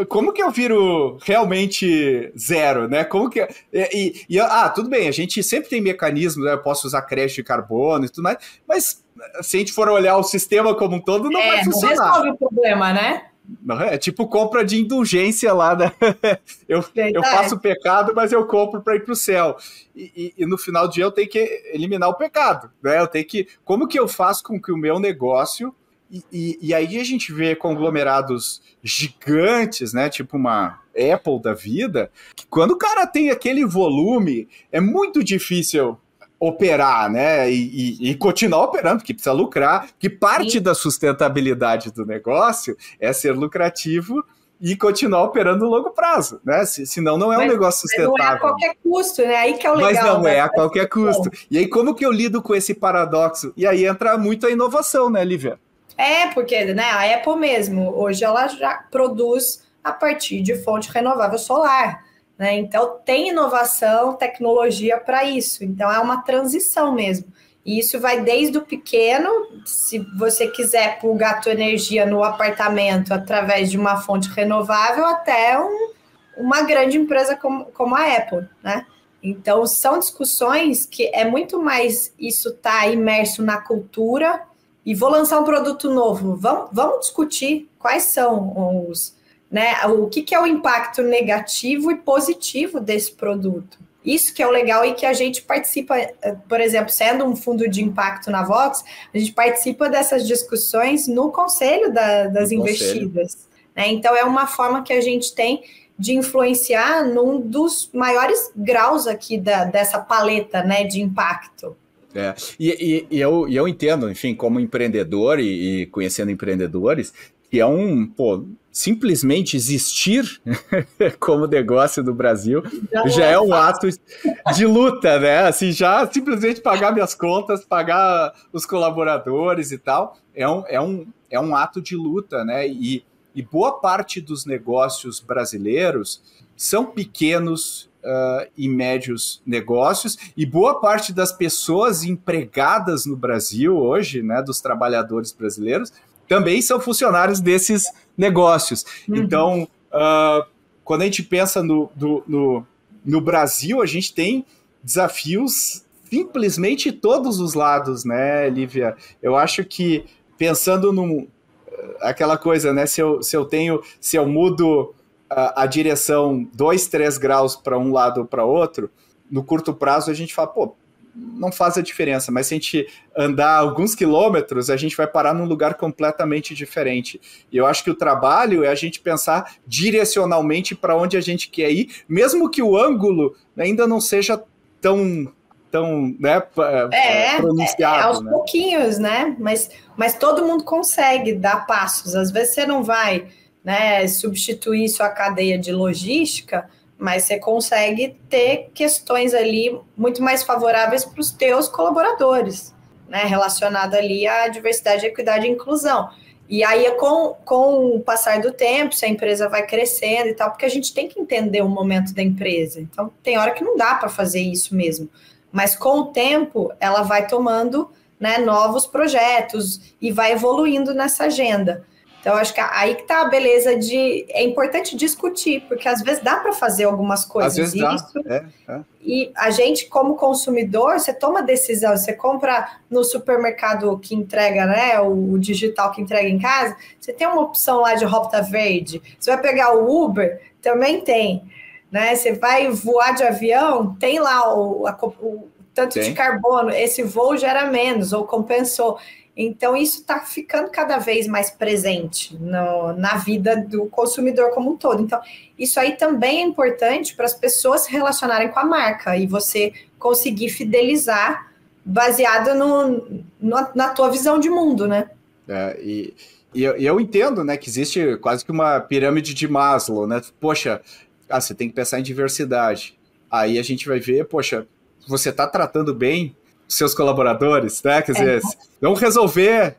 como que eu viro realmente zero, né? Como que. E, e, ah, tudo bem, a gente sempre tem mecanismos, né? Eu posso usar crédito de carbono e tudo mais, mas se a gente for olhar o sistema como um todo, não é, vai funcionar. Não resolve o problema, né? Não, é tipo compra de indulgência lá, né? eu, eu faço pecado, mas eu compro para ir para o céu. E, e, e, no final do dia eu tenho que eliminar o pecado, né? Eu tenho que. Como que eu faço com que o meu negócio e, e, e, aí a gente vê conglomerados gigantes, né? Tipo uma Apple da vida, que quando o cara tem aquele volume, é muito difícil operar, né? E, e, continuar operando, porque precisa lucrar, que parte da sustentabilidade do negócio é ser lucrativo e continuar operando no longo prazo, né? Se, senão não é mas, um negócio sustentável. Não é a qualquer custo, né? Aí que é o legal. Mas não né? é a qualquer custo. E aí como que eu lido com esse paradoxo? E aí entra muito a inovação, né, Lívia? É, porque né, a Apple mesmo, hoje ela já produz a partir de fonte renovável solar. Né? Então, tem inovação, tecnologia para isso. Então, é uma transição mesmo. E isso vai desde o pequeno, se você quiser plugar a tua energia no apartamento através de uma fonte renovável, até um, uma grande empresa como, como a Apple, né? Então, são discussões que é muito mais isso tá imerso na cultura e vou lançar um produto novo. Vamos, vamos discutir quais são os, né, o que, que é o impacto negativo e positivo desse produto. Isso que é o legal e que a gente participa, eh, por exemplo, sendo um fundo de impacto na Vox, a gente participa dessas discussões no conselho da, das no investidas. Conselho. Né? Então, é uma forma que a gente tem de influenciar num dos maiores graus aqui da, dessa paleta né, de impacto. É, e, e, e, eu, e eu entendo, enfim, como empreendedor e, e conhecendo empreendedores, que é um, pô, simplesmente existir como negócio no Brasil já, já é, é um ato de luta, né? Assim, já simplesmente pagar minhas contas, pagar os colaboradores e tal, é um, é um, é um ato de luta, né? E, e boa parte dos negócios brasileiros são pequenos uh, e médios negócios, e boa parte das pessoas empregadas no Brasil hoje, né, dos trabalhadores brasileiros, também são funcionários desses negócios. Uhum. Então, uh, quando a gente pensa no, do, no, no Brasil, a gente tem desafios simplesmente todos os lados, né, Lívia? Eu acho que pensando num aquela coisa, né? Se eu, se eu tenho, se eu mudo a, a direção dois, três graus para um lado ou para outro, no curto prazo a gente fala, pô, não faz a diferença, mas se a gente andar alguns quilômetros, a gente vai parar num lugar completamente diferente. E eu acho que o trabalho é a gente pensar direcionalmente para onde a gente quer ir, mesmo que o ângulo ainda não seja tão tão né, é, pronunciado. É, é, aos né? pouquinhos, né? Mas, mas todo mundo consegue dar passos. Às vezes você não vai né, substituir sua cadeia de logística, mas você consegue ter questões ali muito mais favoráveis para os teus colaboradores, né, relacionado ali à diversidade, equidade e inclusão. E aí, com, com o passar do tempo, se a empresa vai crescendo e tal, porque a gente tem que entender o momento da empresa. Então, tem hora que não dá para fazer isso mesmo. Mas com o tempo, ela vai tomando né, novos projetos e vai evoluindo nessa agenda. Então, acho que aí que tá a beleza de. É importante discutir, porque às vezes dá para fazer algumas coisas. Às vezes isso, dá. É, é. E a gente, como consumidor, você toma decisão, você compra no supermercado que entrega, né? O digital que entrega em casa, você tem uma opção lá de rota verde. Você vai pegar o Uber, também tem. Né? Você vai voar de avião, tem lá o, a, o tanto Sim. de carbono, esse voo gera menos ou compensou. Então, isso está ficando cada vez mais presente no, na vida do consumidor como um todo. Então, isso aí também é importante para as pessoas se relacionarem com a marca e você conseguir fidelizar baseado no, no na tua visão de mundo, né? É, e, e eu, eu, entendo, né, que existe quase que uma pirâmide de Maslow, né? Poxa, ah, você tem que pensar em diversidade. Aí a gente vai ver, poxa, você está tratando bem seus colaboradores, né? Quer dizer, é. vamos resolver.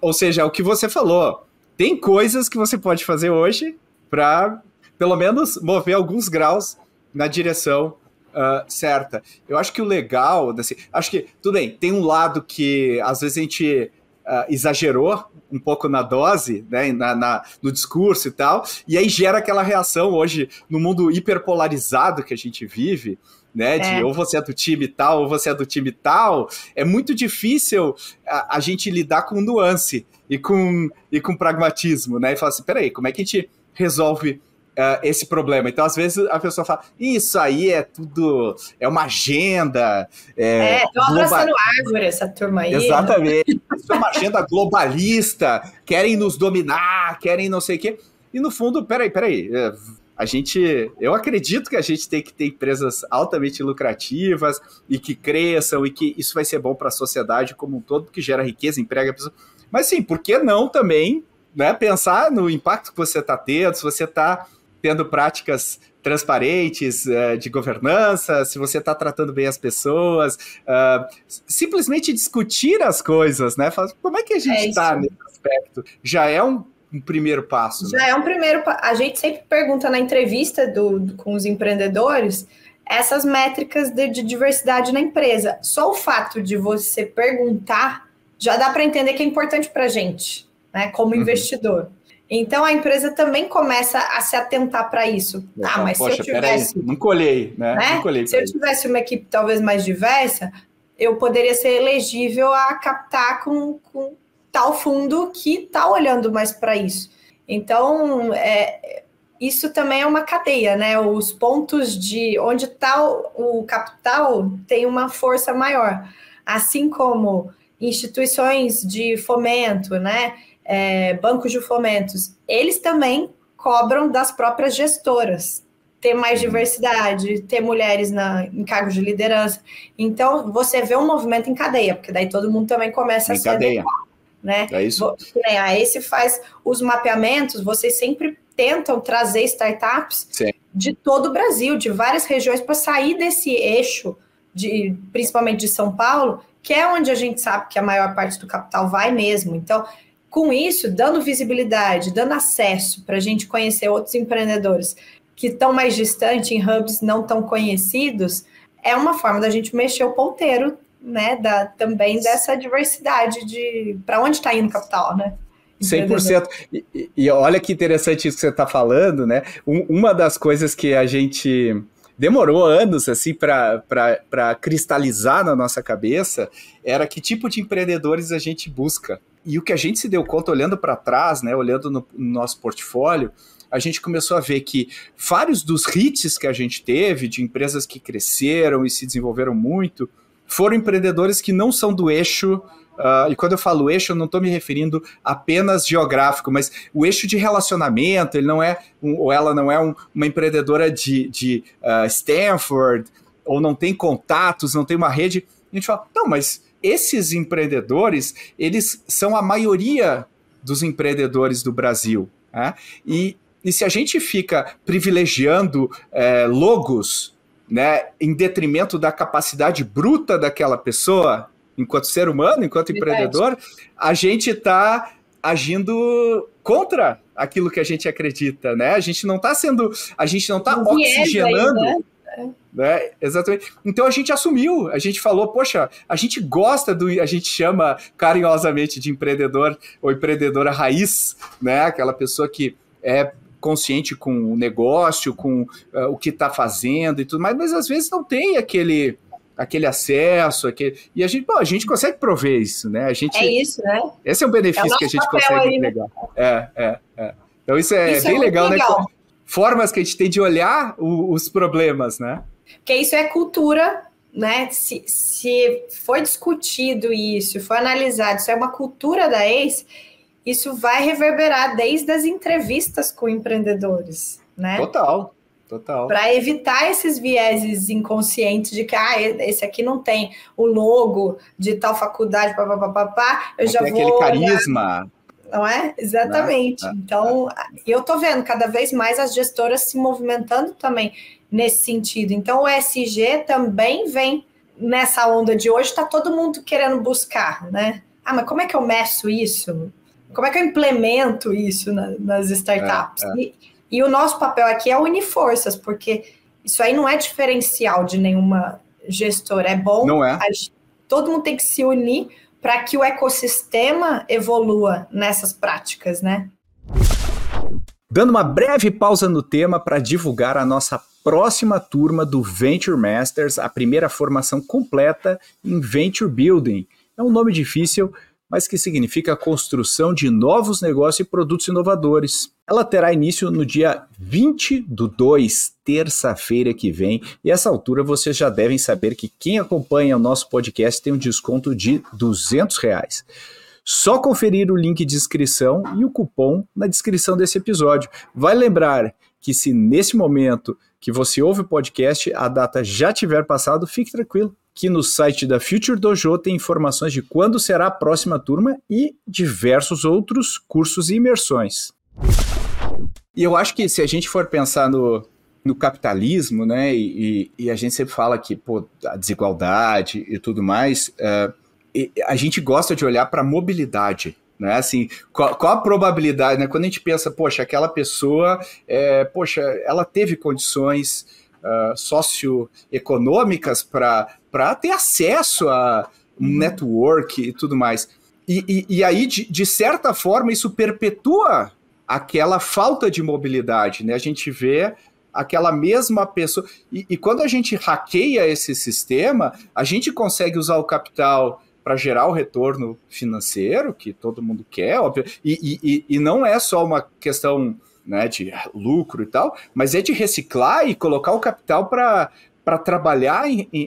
Ou seja, o que você falou. Tem coisas que você pode fazer hoje para, pelo menos, mover alguns graus na direção uh, certa. Eu acho que o legal, assim, acho que, tudo bem, tem um lado que às vezes a gente uh, exagerou um pouco na dose, né, na, na, no discurso e tal, e aí gera aquela reação hoje no mundo hiperpolarizado que a gente vive, né? De é. ou você é do time tal, ou você é do time tal, é muito difícil a, a, gente lidar com nuance e com, e com pragmatismo, né? E falar assim, peraí, como é que a gente resolve uh, esse problema? Então, às vezes, a pessoa fala, isso aí é tudo, é uma agenda. É, estão é, abraçando árvore essa turma aí. Exatamente. isso é uma agenda globalista, querem nos dominar, querem não sei o quê. E no fundo, peraí, peraí, é, a gente, eu acredito que a gente tem que ter empresas altamente lucrativas e que cresçam e que isso vai ser bom para a sociedade como um todo, porque gera riqueza, emprega pessoas. Mas sim, por que não também né, pensar no impacto que você está tendo, se você está tendo práticas transparentes uh, de governança, se você está tratando bem as pessoas, uh, simplesmente discutir as coisas, né? Falar, como é que a gente está é nesse aspecto? Já é um um primeiro passo. Né? Já é um primeiro A gente sempre pergunta na entrevista do, do com os empreendedores essas métricas de, de, diversidade na empresa. Só o fato de você perguntar já dá para entender que é importante para a gente, né, como uhum. investidor. Então a empresa também começa a se atentar para isso. ah, mas poxa, se eu tivesse. Aí, não colhei, né? né? Não colhei se eu tivesse uma equipe talvez mais diversa, eu poderia ser elegível a captar com, com tal fundo que está olhando mais para isso. Então, é, isso também é uma cadeia, né? Os pontos de onde está o, o capital tem uma força maior, assim como instituições de fomento, né? é, bancos de fomentos, eles também cobram das próprias gestoras ter mais uhum. diversidade, ter mulheres na, em cargos de liderança. Então, você vê um movimento em cadeia, porque daí todo mundo também começa em a se cadeia. Adequar, né? É isso. Né, a esse faz os mapeamentos, vocês sempre tentam trazer startups Sim. de todo o Brasil, de várias regiões, para sair desse eixo, de, principalmente de São Paulo, que é onde a gente sabe que a maior parte do capital vai mesmo. Então, com isso, dando visibilidade, dando acesso para a gente conhecer outros empreendedores que estão mais distantes, em hubs não tão conhecidos, é uma forma da gente mexer o ponteiro, né? Da, também dessa diversidade de para onde está indo o capital, né? 100%. E, e olha que interessante isso que você está falando, né? Um, uma das coisas que a gente demorou anos assim para cristalizar na nossa cabeça era que tipo de empreendedores a gente busca. E o que a gente se deu conta olhando para trás, né, olhando no, no nosso portfólio, a gente começou a ver que vários dos hits que a gente teve, de empresas que cresceram e se desenvolveram muito, foram empreendedores que não são do eixo Uh, e quando eu falo eixo, eu não estou me referindo apenas geográfico, mas o eixo de relacionamento, ele não é, um, ou ela não é um, uma empreendedora de, de uh, Stanford, ou não tem contatos, não tem uma rede. A gente fala, não, mas esses empreendedores, eles são a maioria dos empreendedores do Brasil. Né? E, e se a gente fica privilegiando é, logos né, em detrimento da capacidade bruta daquela pessoa, enquanto ser humano, enquanto Verdade. empreendedor, a gente está agindo contra aquilo que a gente acredita, né? A gente não está sendo, a gente não está oxigenando. Aí, né? né? Exatamente. Então a gente assumiu, a gente falou, poxa, a gente gosta do, a gente chama carinhosamente de empreendedor ou empreendedora raiz, né? Aquela pessoa que é consciente com o negócio, com uh, o que está fazendo e tudo mais, mas às vezes não tem aquele aquele acesso, aquele... e a gente, bom, a gente consegue prover isso, né? A gente, é isso, né? Esse é um benefício é que a gente consegue aí, né? É, é, é. Então isso é isso é bem é legal, legal, né? Formas que a gente tem de olhar o, os problemas, né? Porque isso é cultura, né? Se, se foi discutido isso, foi analisado, isso é uma cultura da ex, isso vai reverberar desde as entrevistas com empreendedores, né? Total, Total. Para evitar esses vieses inconscientes de que ah, esse aqui não tem o logo de tal faculdade, papapá, eu já tem vou. aquele carisma. Não é? Exatamente. Não, então, não. eu tô vendo cada vez mais as gestoras se movimentando também nesse sentido. Então, o SG também vem nessa onda de hoje, está todo mundo querendo buscar, né? Ah, mas como é que eu meço isso? Como é que eu implemento isso na, nas startups? É, é. E, e o nosso papel aqui é unir forças, porque isso aí não é diferencial de nenhuma gestora. É bom. Não é. todo mundo tem que se unir para que o ecossistema evolua nessas práticas, né? Dando uma breve pausa no tema para divulgar a nossa próxima turma do Venture Masters, a primeira formação completa em Venture Building. É um nome difícil, mas que significa a construção de novos negócios e produtos inovadores. Ela terá início no dia 20 do 2, terça-feira que vem, e essa altura vocês já devem saber que quem acompanha o nosso podcast tem um desconto de 200 reais. Só conferir o link de inscrição e o cupom na descrição desse episódio. Vai lembrar que se nesse momento que você ouve o podcast a data já tiver passado, fique tranquilo que no site da Future Dojo tem informações de quando será a próxima turma e diversos outros cursos e imersões. E eu acho que se a gente for pensar no, no capitalismo, né, e, e, a gente sempre fala que pô, a desigualdade e tudo mais, uh, e a gente gosta de olhar para a mobilidade. Né? Assim, qual, qual, a probabilidade, né? Quando a gente pensa, poxa, aquela pessoa, é, poxa, ela teve condições uh, socioeconômicas para para ter acesso a um uhum. network e tudo mais. E, e, e aí, de, de, certa forma, isso perpetua aquela falta de mobilidade, né? A gente vê aquela mesma pessoa. E, e quando a gente hackeia esse sistema, a gente consegue usar o capital para gerar o retorno financeiro que todo mundo quer, óbvio. E, e, e não é só uma questão né, de lucro e tal, mas é de reciclar e colocar o capital para para trabalhar,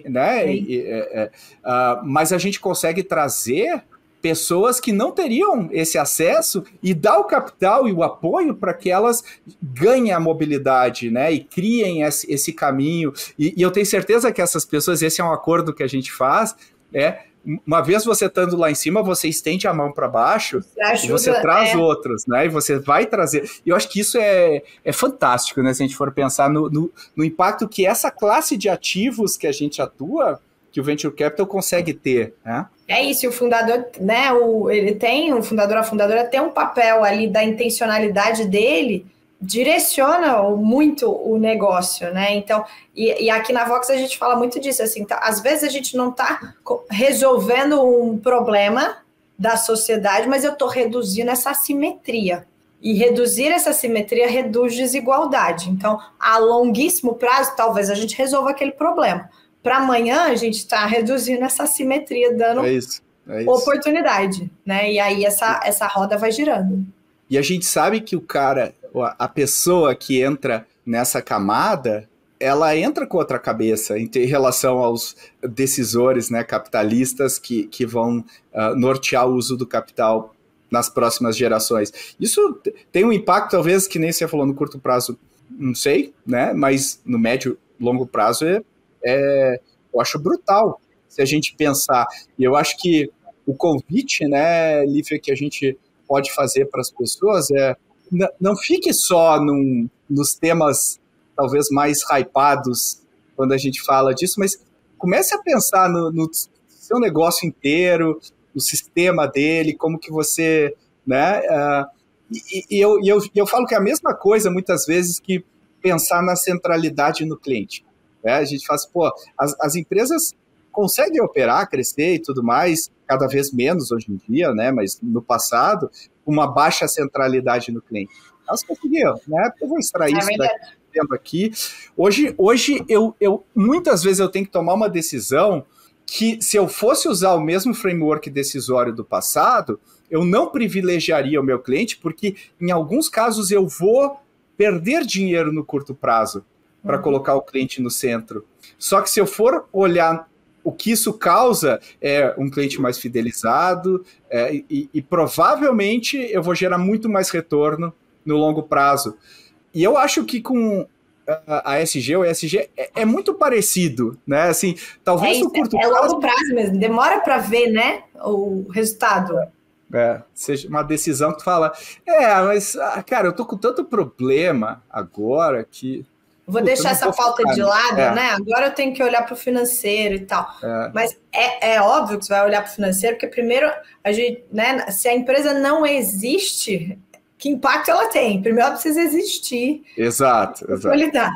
né? E, é, é, uh, mas a gente consegue trazer pessoas que não teriam esse acesso e dar o capital e o apoio para que elas ganhem a mobilidade, né? E criem esse, esse caminho. E, e, eu tenho certeza que essas pessoas, esse é um acordo que a gente faz, é uma vez você estando lá em cima, você estende a mão para baixo ajuda, e você traz é. outros, né? E você vai trazer. E eu acho que isso é, é fantástico, né? Se a gente for pensar no, no, no impacto que essa classe de ativos que a gente atua, que o Venture Capital consegue ter, né? É isso, o fundador, né? O, ele tem, o fundador, a fundadora tem um papel ali da intencionalidade dele direciona muito o negócio, né? Então, e, e, aqui na Vox a gente fala muito disso, assim, tá, às vezes a gente não está resolvendo um problema da sociedade, mas eu estou reduzindo essa assimetria. E reduzir essa assimetria reduz desigualdade. Então, a longuíssimo prazo, talvez a gente resolva aquele problema. Para amanhã, a gente está reduzindo essa assimetria, dando é isso, é isso. oportunidade, né? E aí essa, essa roda vai girando. E a gente sabe que o cara, a pessoa que entra nessa camada, ela entra com outra cabeça em, relação aos decisores né, capitalistas que, que vão uh, nortear o uso do capital nas próximas gerações. Isso tem um impacto, talvez, que nem você falou no curto prazo, não sei, né? Mas no médio, longo prazo é, é eu acho brutal se a gente pensar. E eu acho que o convite, né, Lívia, que a gente pode fazer para as pessoas é não fique só num, nos temas talvez mais hypados quando a gente fala disso, mas comece a pensar no, no seu negócio inteiro, no sistema dele, como que você, né? Uh, e, e, eu, e eu, eu falo que é a mesma coisa muitas vezes que pensar na centralidade no cliente. Né? A gente assim, pô, as, as empresas conseguem operar, crescer e tudo mais, cada vez menos hoje em dia, né? Mas no passado, uma baixa centralidade no cliente. Elas conseguiam, né? Eu vou extrair é isso daqui, aqui. Hoje, hoje eu, eu muitas vezes eu tenho que tomar uma decisão que se eu fosse usar o mesmo framework decisório do passado, eu não privilegiaria o meu cliente, porque em alguns casos eu vou perder dinheiro no curto prazo para uhum. colocar o cliente no centro. Só que se eu for olhar o que isso causa é um cliente mais fidelizado é, e, e, provavelmente eu vou gerar muito mais retorno no longo prazo. E eu acho que com a, SG, o ESG é, é, muito parecido, né? Assim, talvez é no curto prazo. É longo prazo mesmo, demora para ver, né? O resultado. É, seja uma decisão que tu fala, é, mas, ah, cara, eu tô com tanto problema agora que Vou Puta, deixar essa pauta de lado, é. né? Agora eu tenho que olhar para o financeiro e tal. É. Mas é, é óbvio que você vai olhar para o financeiro, porque primeiro a gente, né? Se a empresa não existe, que impacto ela tem? Primeiro ela precisa existir. Exato, exato. Lidar.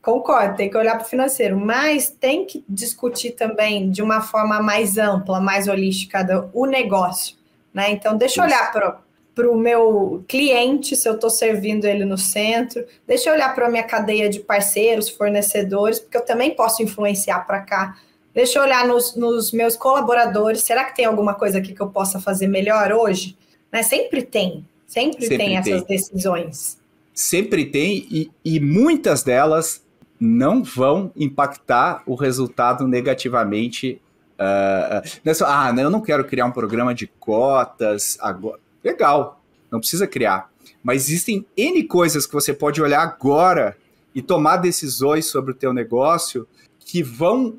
Concordo, tem que olhar para o financeiro, mas tem que discutir também de uma forma mais ampla, mais holística do, o negócio. Né? Então, deixa eu olhar para para o meu cliente, se eu estou servindo ele no centro. Deixa eu olhar para a minha cadeia de parceiros, fornecedores, porque eu também posso influenciar para cá. Deixa eu olhar nos, nos, meus colaboradores. Será que tem alguma coisa aqui que eu possa fazer melhor hoje? Né? Sempre tem, sempre, sempre tem, tem essas decisões. Sempre tem, e, e muitas delas não vão impactar o resultado negativamente Uh, uh, ah, eu não quero criar um programa de cotas agora legal, não precisa criar. Mas existem N coisas que você pode olhar agora e tomar decisões sobre o teu negócio que vão,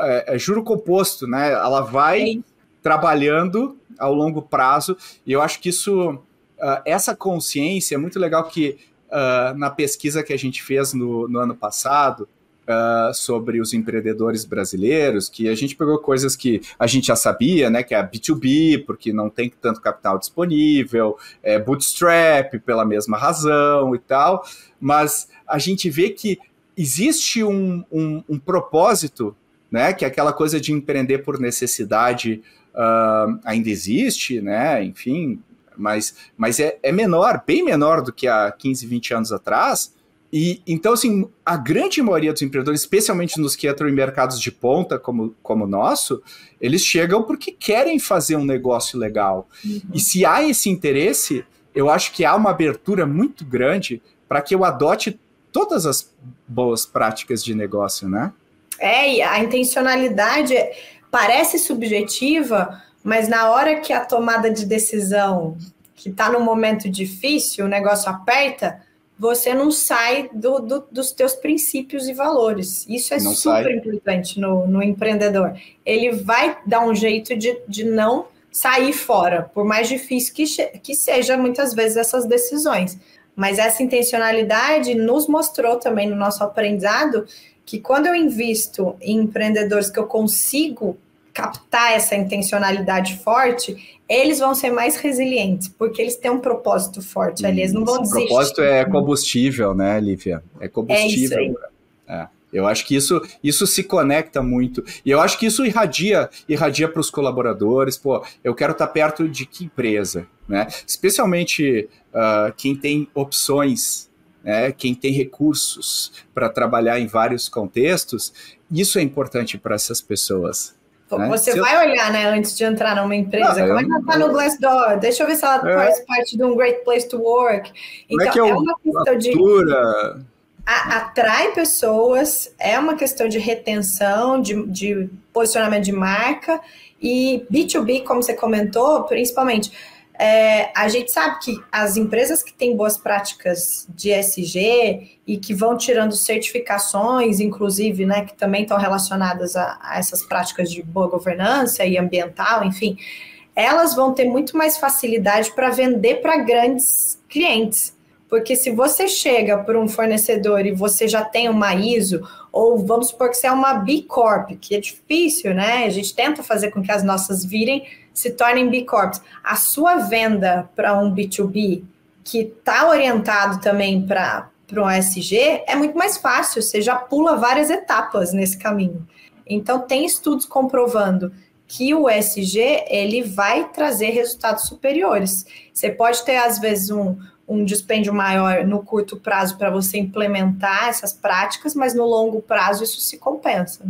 é, é juro composto, né? Ela vai Sim. trabalhando ao longo prazo e eu acho que isso, uh, essa consciência é muito legal que uh, na pesquisa que a gente fez no, no ano passado, uh, sobre os empreendedores brasileiros, que a gente pegou coisas que a gente já sabia, né, que é a B2B, porque não tem tanto capital disponível, é bootstrap pela mesma razão e tal, mas a gente vê que existe um, um, um propósito, né, que é aquela coisa de empreender por necessidade uh, ainda existe, né, enfim, mas, mas é, é menor, bem menor do que há 15, 20 anos atrás, e então, assim, a grande maioria dos empreendedores, especialmente nos que entram em mercados de ponta, como, como o nosso, eles chegam porque querem fazer um negócio legal. Uhum. E se há esse interesse, eu acho que há uma abertura muito grande para que eu adote todas as boas práticas de negócio, né? É, e a intencionalidade parece subjetiva, mas na hora que a tomada de decisão, que está no momento difícil, o negócio aperta, você não sai do, do, dos teus princípios e valores. Isso é não super sai. importante no, no, empreendedor. Ele vai dar um jeito de, de não sair fora, por mais difícil que, que seja muitas vezes essas decisões. Mas essa intencionalidade nos mostrou também no nosso aprendizado que quando eu invisto em empreendedores que eu consigo captar essa intencionalidade forte, eles vão ser mais resilientes, porque eles têm um propósito forte ali, eles não vão desistir. O propósito é combustível, né, Lívia? É combustível. É isso aí. É. Eu acho que isso, isso se conecta muito. E eu acho que isso irradia, irradia para os colaboradores. Pô, eu quero estar perto de que empresa? Né? Especialmente uh, quem tem opções, né? quem tem recursos para trabalhar em vários contextos. Isso é importante para essas pessoas. Né? Você Se vai eu... olhar, né, antes de entrar numa empresa, não, como é que ela está no Glassdoor? Deixa eu ver se ela é... faz parte de um Great Place to Work. Então, como é, que é, é uma questão de atrai pessoas, é uma questão de retenção, de, de posicionamento de marca e B2B, como você comentou, principalmente. É, a gente sabe que as empresas que têm boas práticas de SG e que vão tirando certificações, inclusive, né, que também estão relacionadas a, a essas práticas de boa governança e ambiental, enfim, elas vão ter muito mais facilidade para vender para grandes clientes. Porque se você chega para um fornecedor e você já tem uma ISO, ou vamos supor que você é uma B Corp, que é difícil, né? A gente tenta fazer com que as nossas virem se tornem B Corps. A sua venda para um B2B que está orientado também para um SG é muito mais fácil, você já pula várias etapas nesse caminho. Então tem estudos comprovando que o SG ele vai trazer resultados superiores. Você pode ter às vezes um um dispêndio maior no curto prazo para você implementar essas práticas, mas no longo prazo isso se compensa.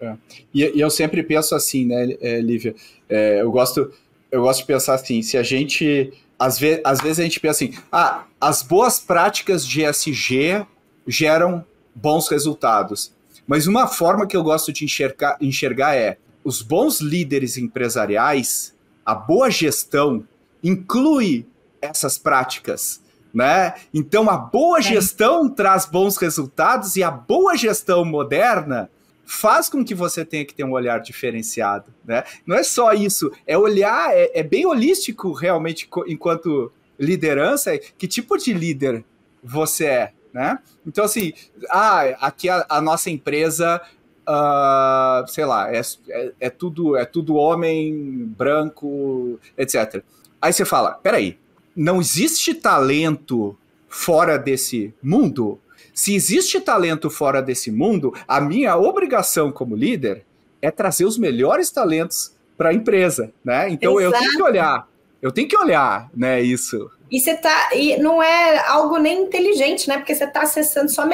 É. E, e, eu sempre penso assim, né, é, Lívia? É, eu, gosto, eu gosto de pensar assim: se a gente. Às, ve às vezes a gente pensa assim, ah, as boas práticas de SG geram bons resultados. Mas uma forma que eu gosto de enxergar, enxergar é os bons líderes empresariais, a boa gestão inclui essas práticas. Né? Então, a boa é. gestão traz bons resultados e a boa gestão moderna faz com que você tenha que ter um olhar diferenciado. Né? Não é só isso, é olhar, é, é bem holístico realmente enquanto liderança, que tipo de líder você é. Né? Então, assim, ah, aqui a, a nossa empresa Uh, sei lá, é, é, é, tudo é tudo homem, branco, etc. Aí você fala, peraí, não existe talento fora desse mundo? Se existe talento fora desse mundo, a minha obrigação como líder é trazer os melhores talentos para a empresa, né? Então Exato. eu tenho que olhar, eu tenho que olhar, né, isso. E você tá, e não é algo nem inteligente, né? Porque você está acessando só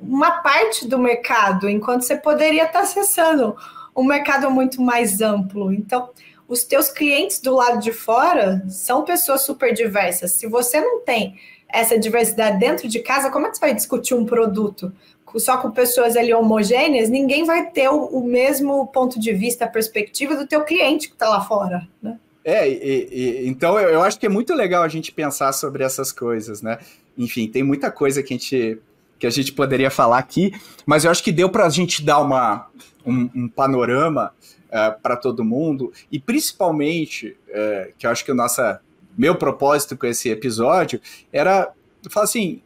uma parte do mercado, enquanto você poderia estar tá acessando um mercado muito mais amplo. Então, os teus clientes do lado de fora são pessoas super diversas. Se você não tem essa diversidade dentro de casa, como é que você vai discutir um produto só com pessoas ali homogêneas? Ninguém vai ter o, o mesmo ponto de vista, a perspectiva do teu cliente que está lá fora, né? É, e, e, então eu, eu acho que é muito legal a gente pensar sobre essas coisas, né? Enfim, tem muita coisa que a gente, que a gente poderia falar aqui, mas eu acho que deu para a gente dar uma, um, um panorama é, para todo mundo, e principalmente, uh, que eu acho que o nossa, meu propósito com esse episódio era falar assim,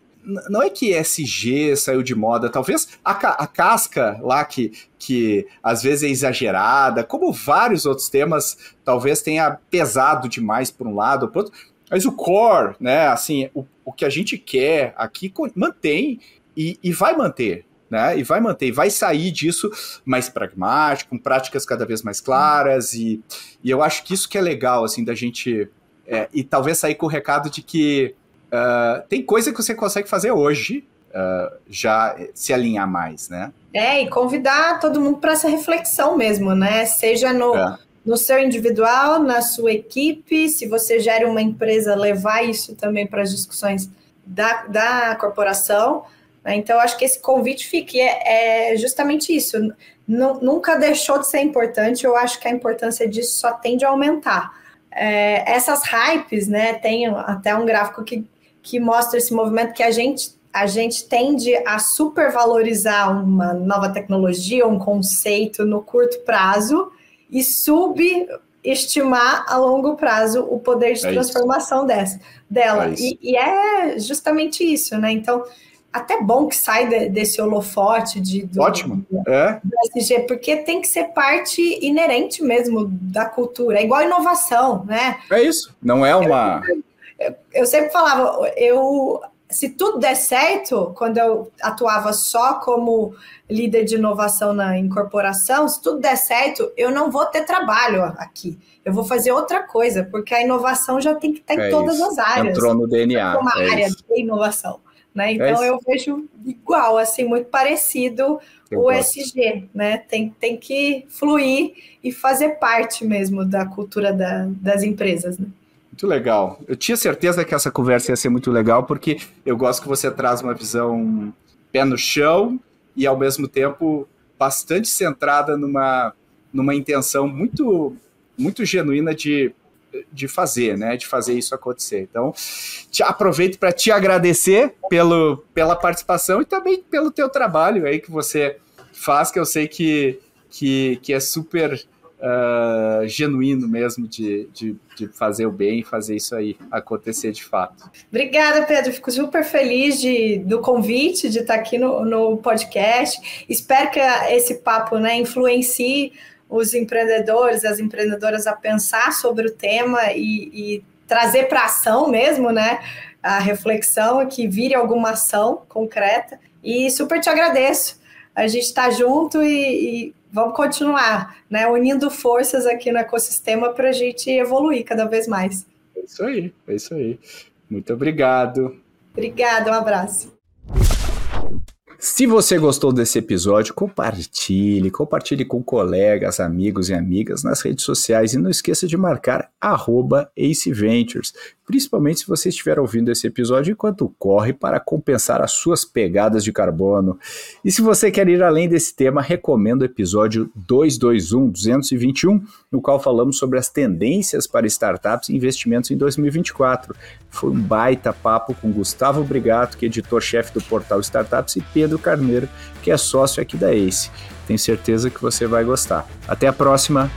não é que SG saiu de moda, talvez a, a, casca lá que, que às vezes é exagerada, como vários outros temas, talvez tenha pesado demais por um lado ou por outro, mas o core, né, assim, o, o que a gente quer aqui mantém e, e vai manter, né? E vai manter, vai sair disso mais pragmático, com práticas cada vez mais claras, e, e eu acho que isso que é legal, assim, da gente. É, e talvez sair com o recado de que uh, tem coisa que você consegue fazer hoje, uh, já se alinhar mais, né? É, e convidar todo mundo para essa reflexão mesmo, né? Seja no. É. No seu individual, na sua equipe, se você gera uma empresa, levar isso também para as discussões da, da corporação? Então, acho que esse convite fica, é, é justamente isso. nunca deixou de ser importante. Eu acho que a importância disso só tende a aumentar. É, essas hypes, né? Tem até um gráfico que, que mostra esse movimento que a gente a gente tende a supervalorizar uma nova tecnologia, um conceito no curto prazo e subestimar a longo prazo o poder de é transformação dessa, dela. É e, e, é justamente isso, né? Então, até bom que sai de, desse holofote de, do, Ótimo. Do, é. do SG, porque tem que ser parte inerente mesmo da cultura. É igual inovação, né? É isso. Não é uma. Eu, eu sempre falava, eu se tudo der certo, quando eu atuava só como líder de inovação na incorporação, se tudo der certo, eu não vou ter trabalho aqui. Eu vou fazer outra coisa, porque a inovação já tem que estar em é todas isso. as áreas. Entrou no DNA. Uma é área isso. de inovação. Né? É então é eu vejo igual, assim, muito parecido eu o gosto. SG, né? Tem, tem que fluir e fazer parte mesmo da cultura da, das empresas. Né? Muito legal. Eu tinha certeza que essa conversa ia ser muito legal, porque eu gosto que você traz uma visão pé no chão e, ao mesmo tempo, bastante centrada numa, numa intenção muito, muito genuína de, de fazer, né? De fazer isso acontecer. Então, te aproveito para te agradecer pelo, pela participação e também pelo teu trabalho aí que você faz, que eu sei que, que, que é super uh, genuíno mesmo de, de, de, fazer o bem e fazer isso aí acontecer de fato. Obrigada, Pedro. Fico super feliz de, do convite, de estar aqui no, no podcast. Espero que esse papo né, influencie os empreendedores, as empreendedoras a pensar sobre o tema e, e trazer para ação mesmo, né? A reflexão, que vire alguma ação concreta. E super te agradeço. A gente está junto e, e vamos continuar, né, unindo forças aqui no ecossistema para a gente evoluir cada vez mais. É isso aí, é isso aí. Muito obrigado. Obrigada, um abraço. Se você gostou desse episódio, compartilhe, compartilhe com colegas, amigos e amigas nas redes sociais e não esqueça de marcar AceVentures, principalmente se você estiver ouvindo esse episódio enquanto corre para compensar as suas pegadas de carbono. E se você quer ir além desse tema, recomendo o episódio 221, 221, no qual falamos sobre as tendências para startups e investimentos em 2024. Foi um baita papo com Gustavo Brigato, que é editor-chefe do portal Startups, e Pedro Carneiro, que é sócio aqui da ACE. Tenho certeza que você vai gostar. Até a próxima!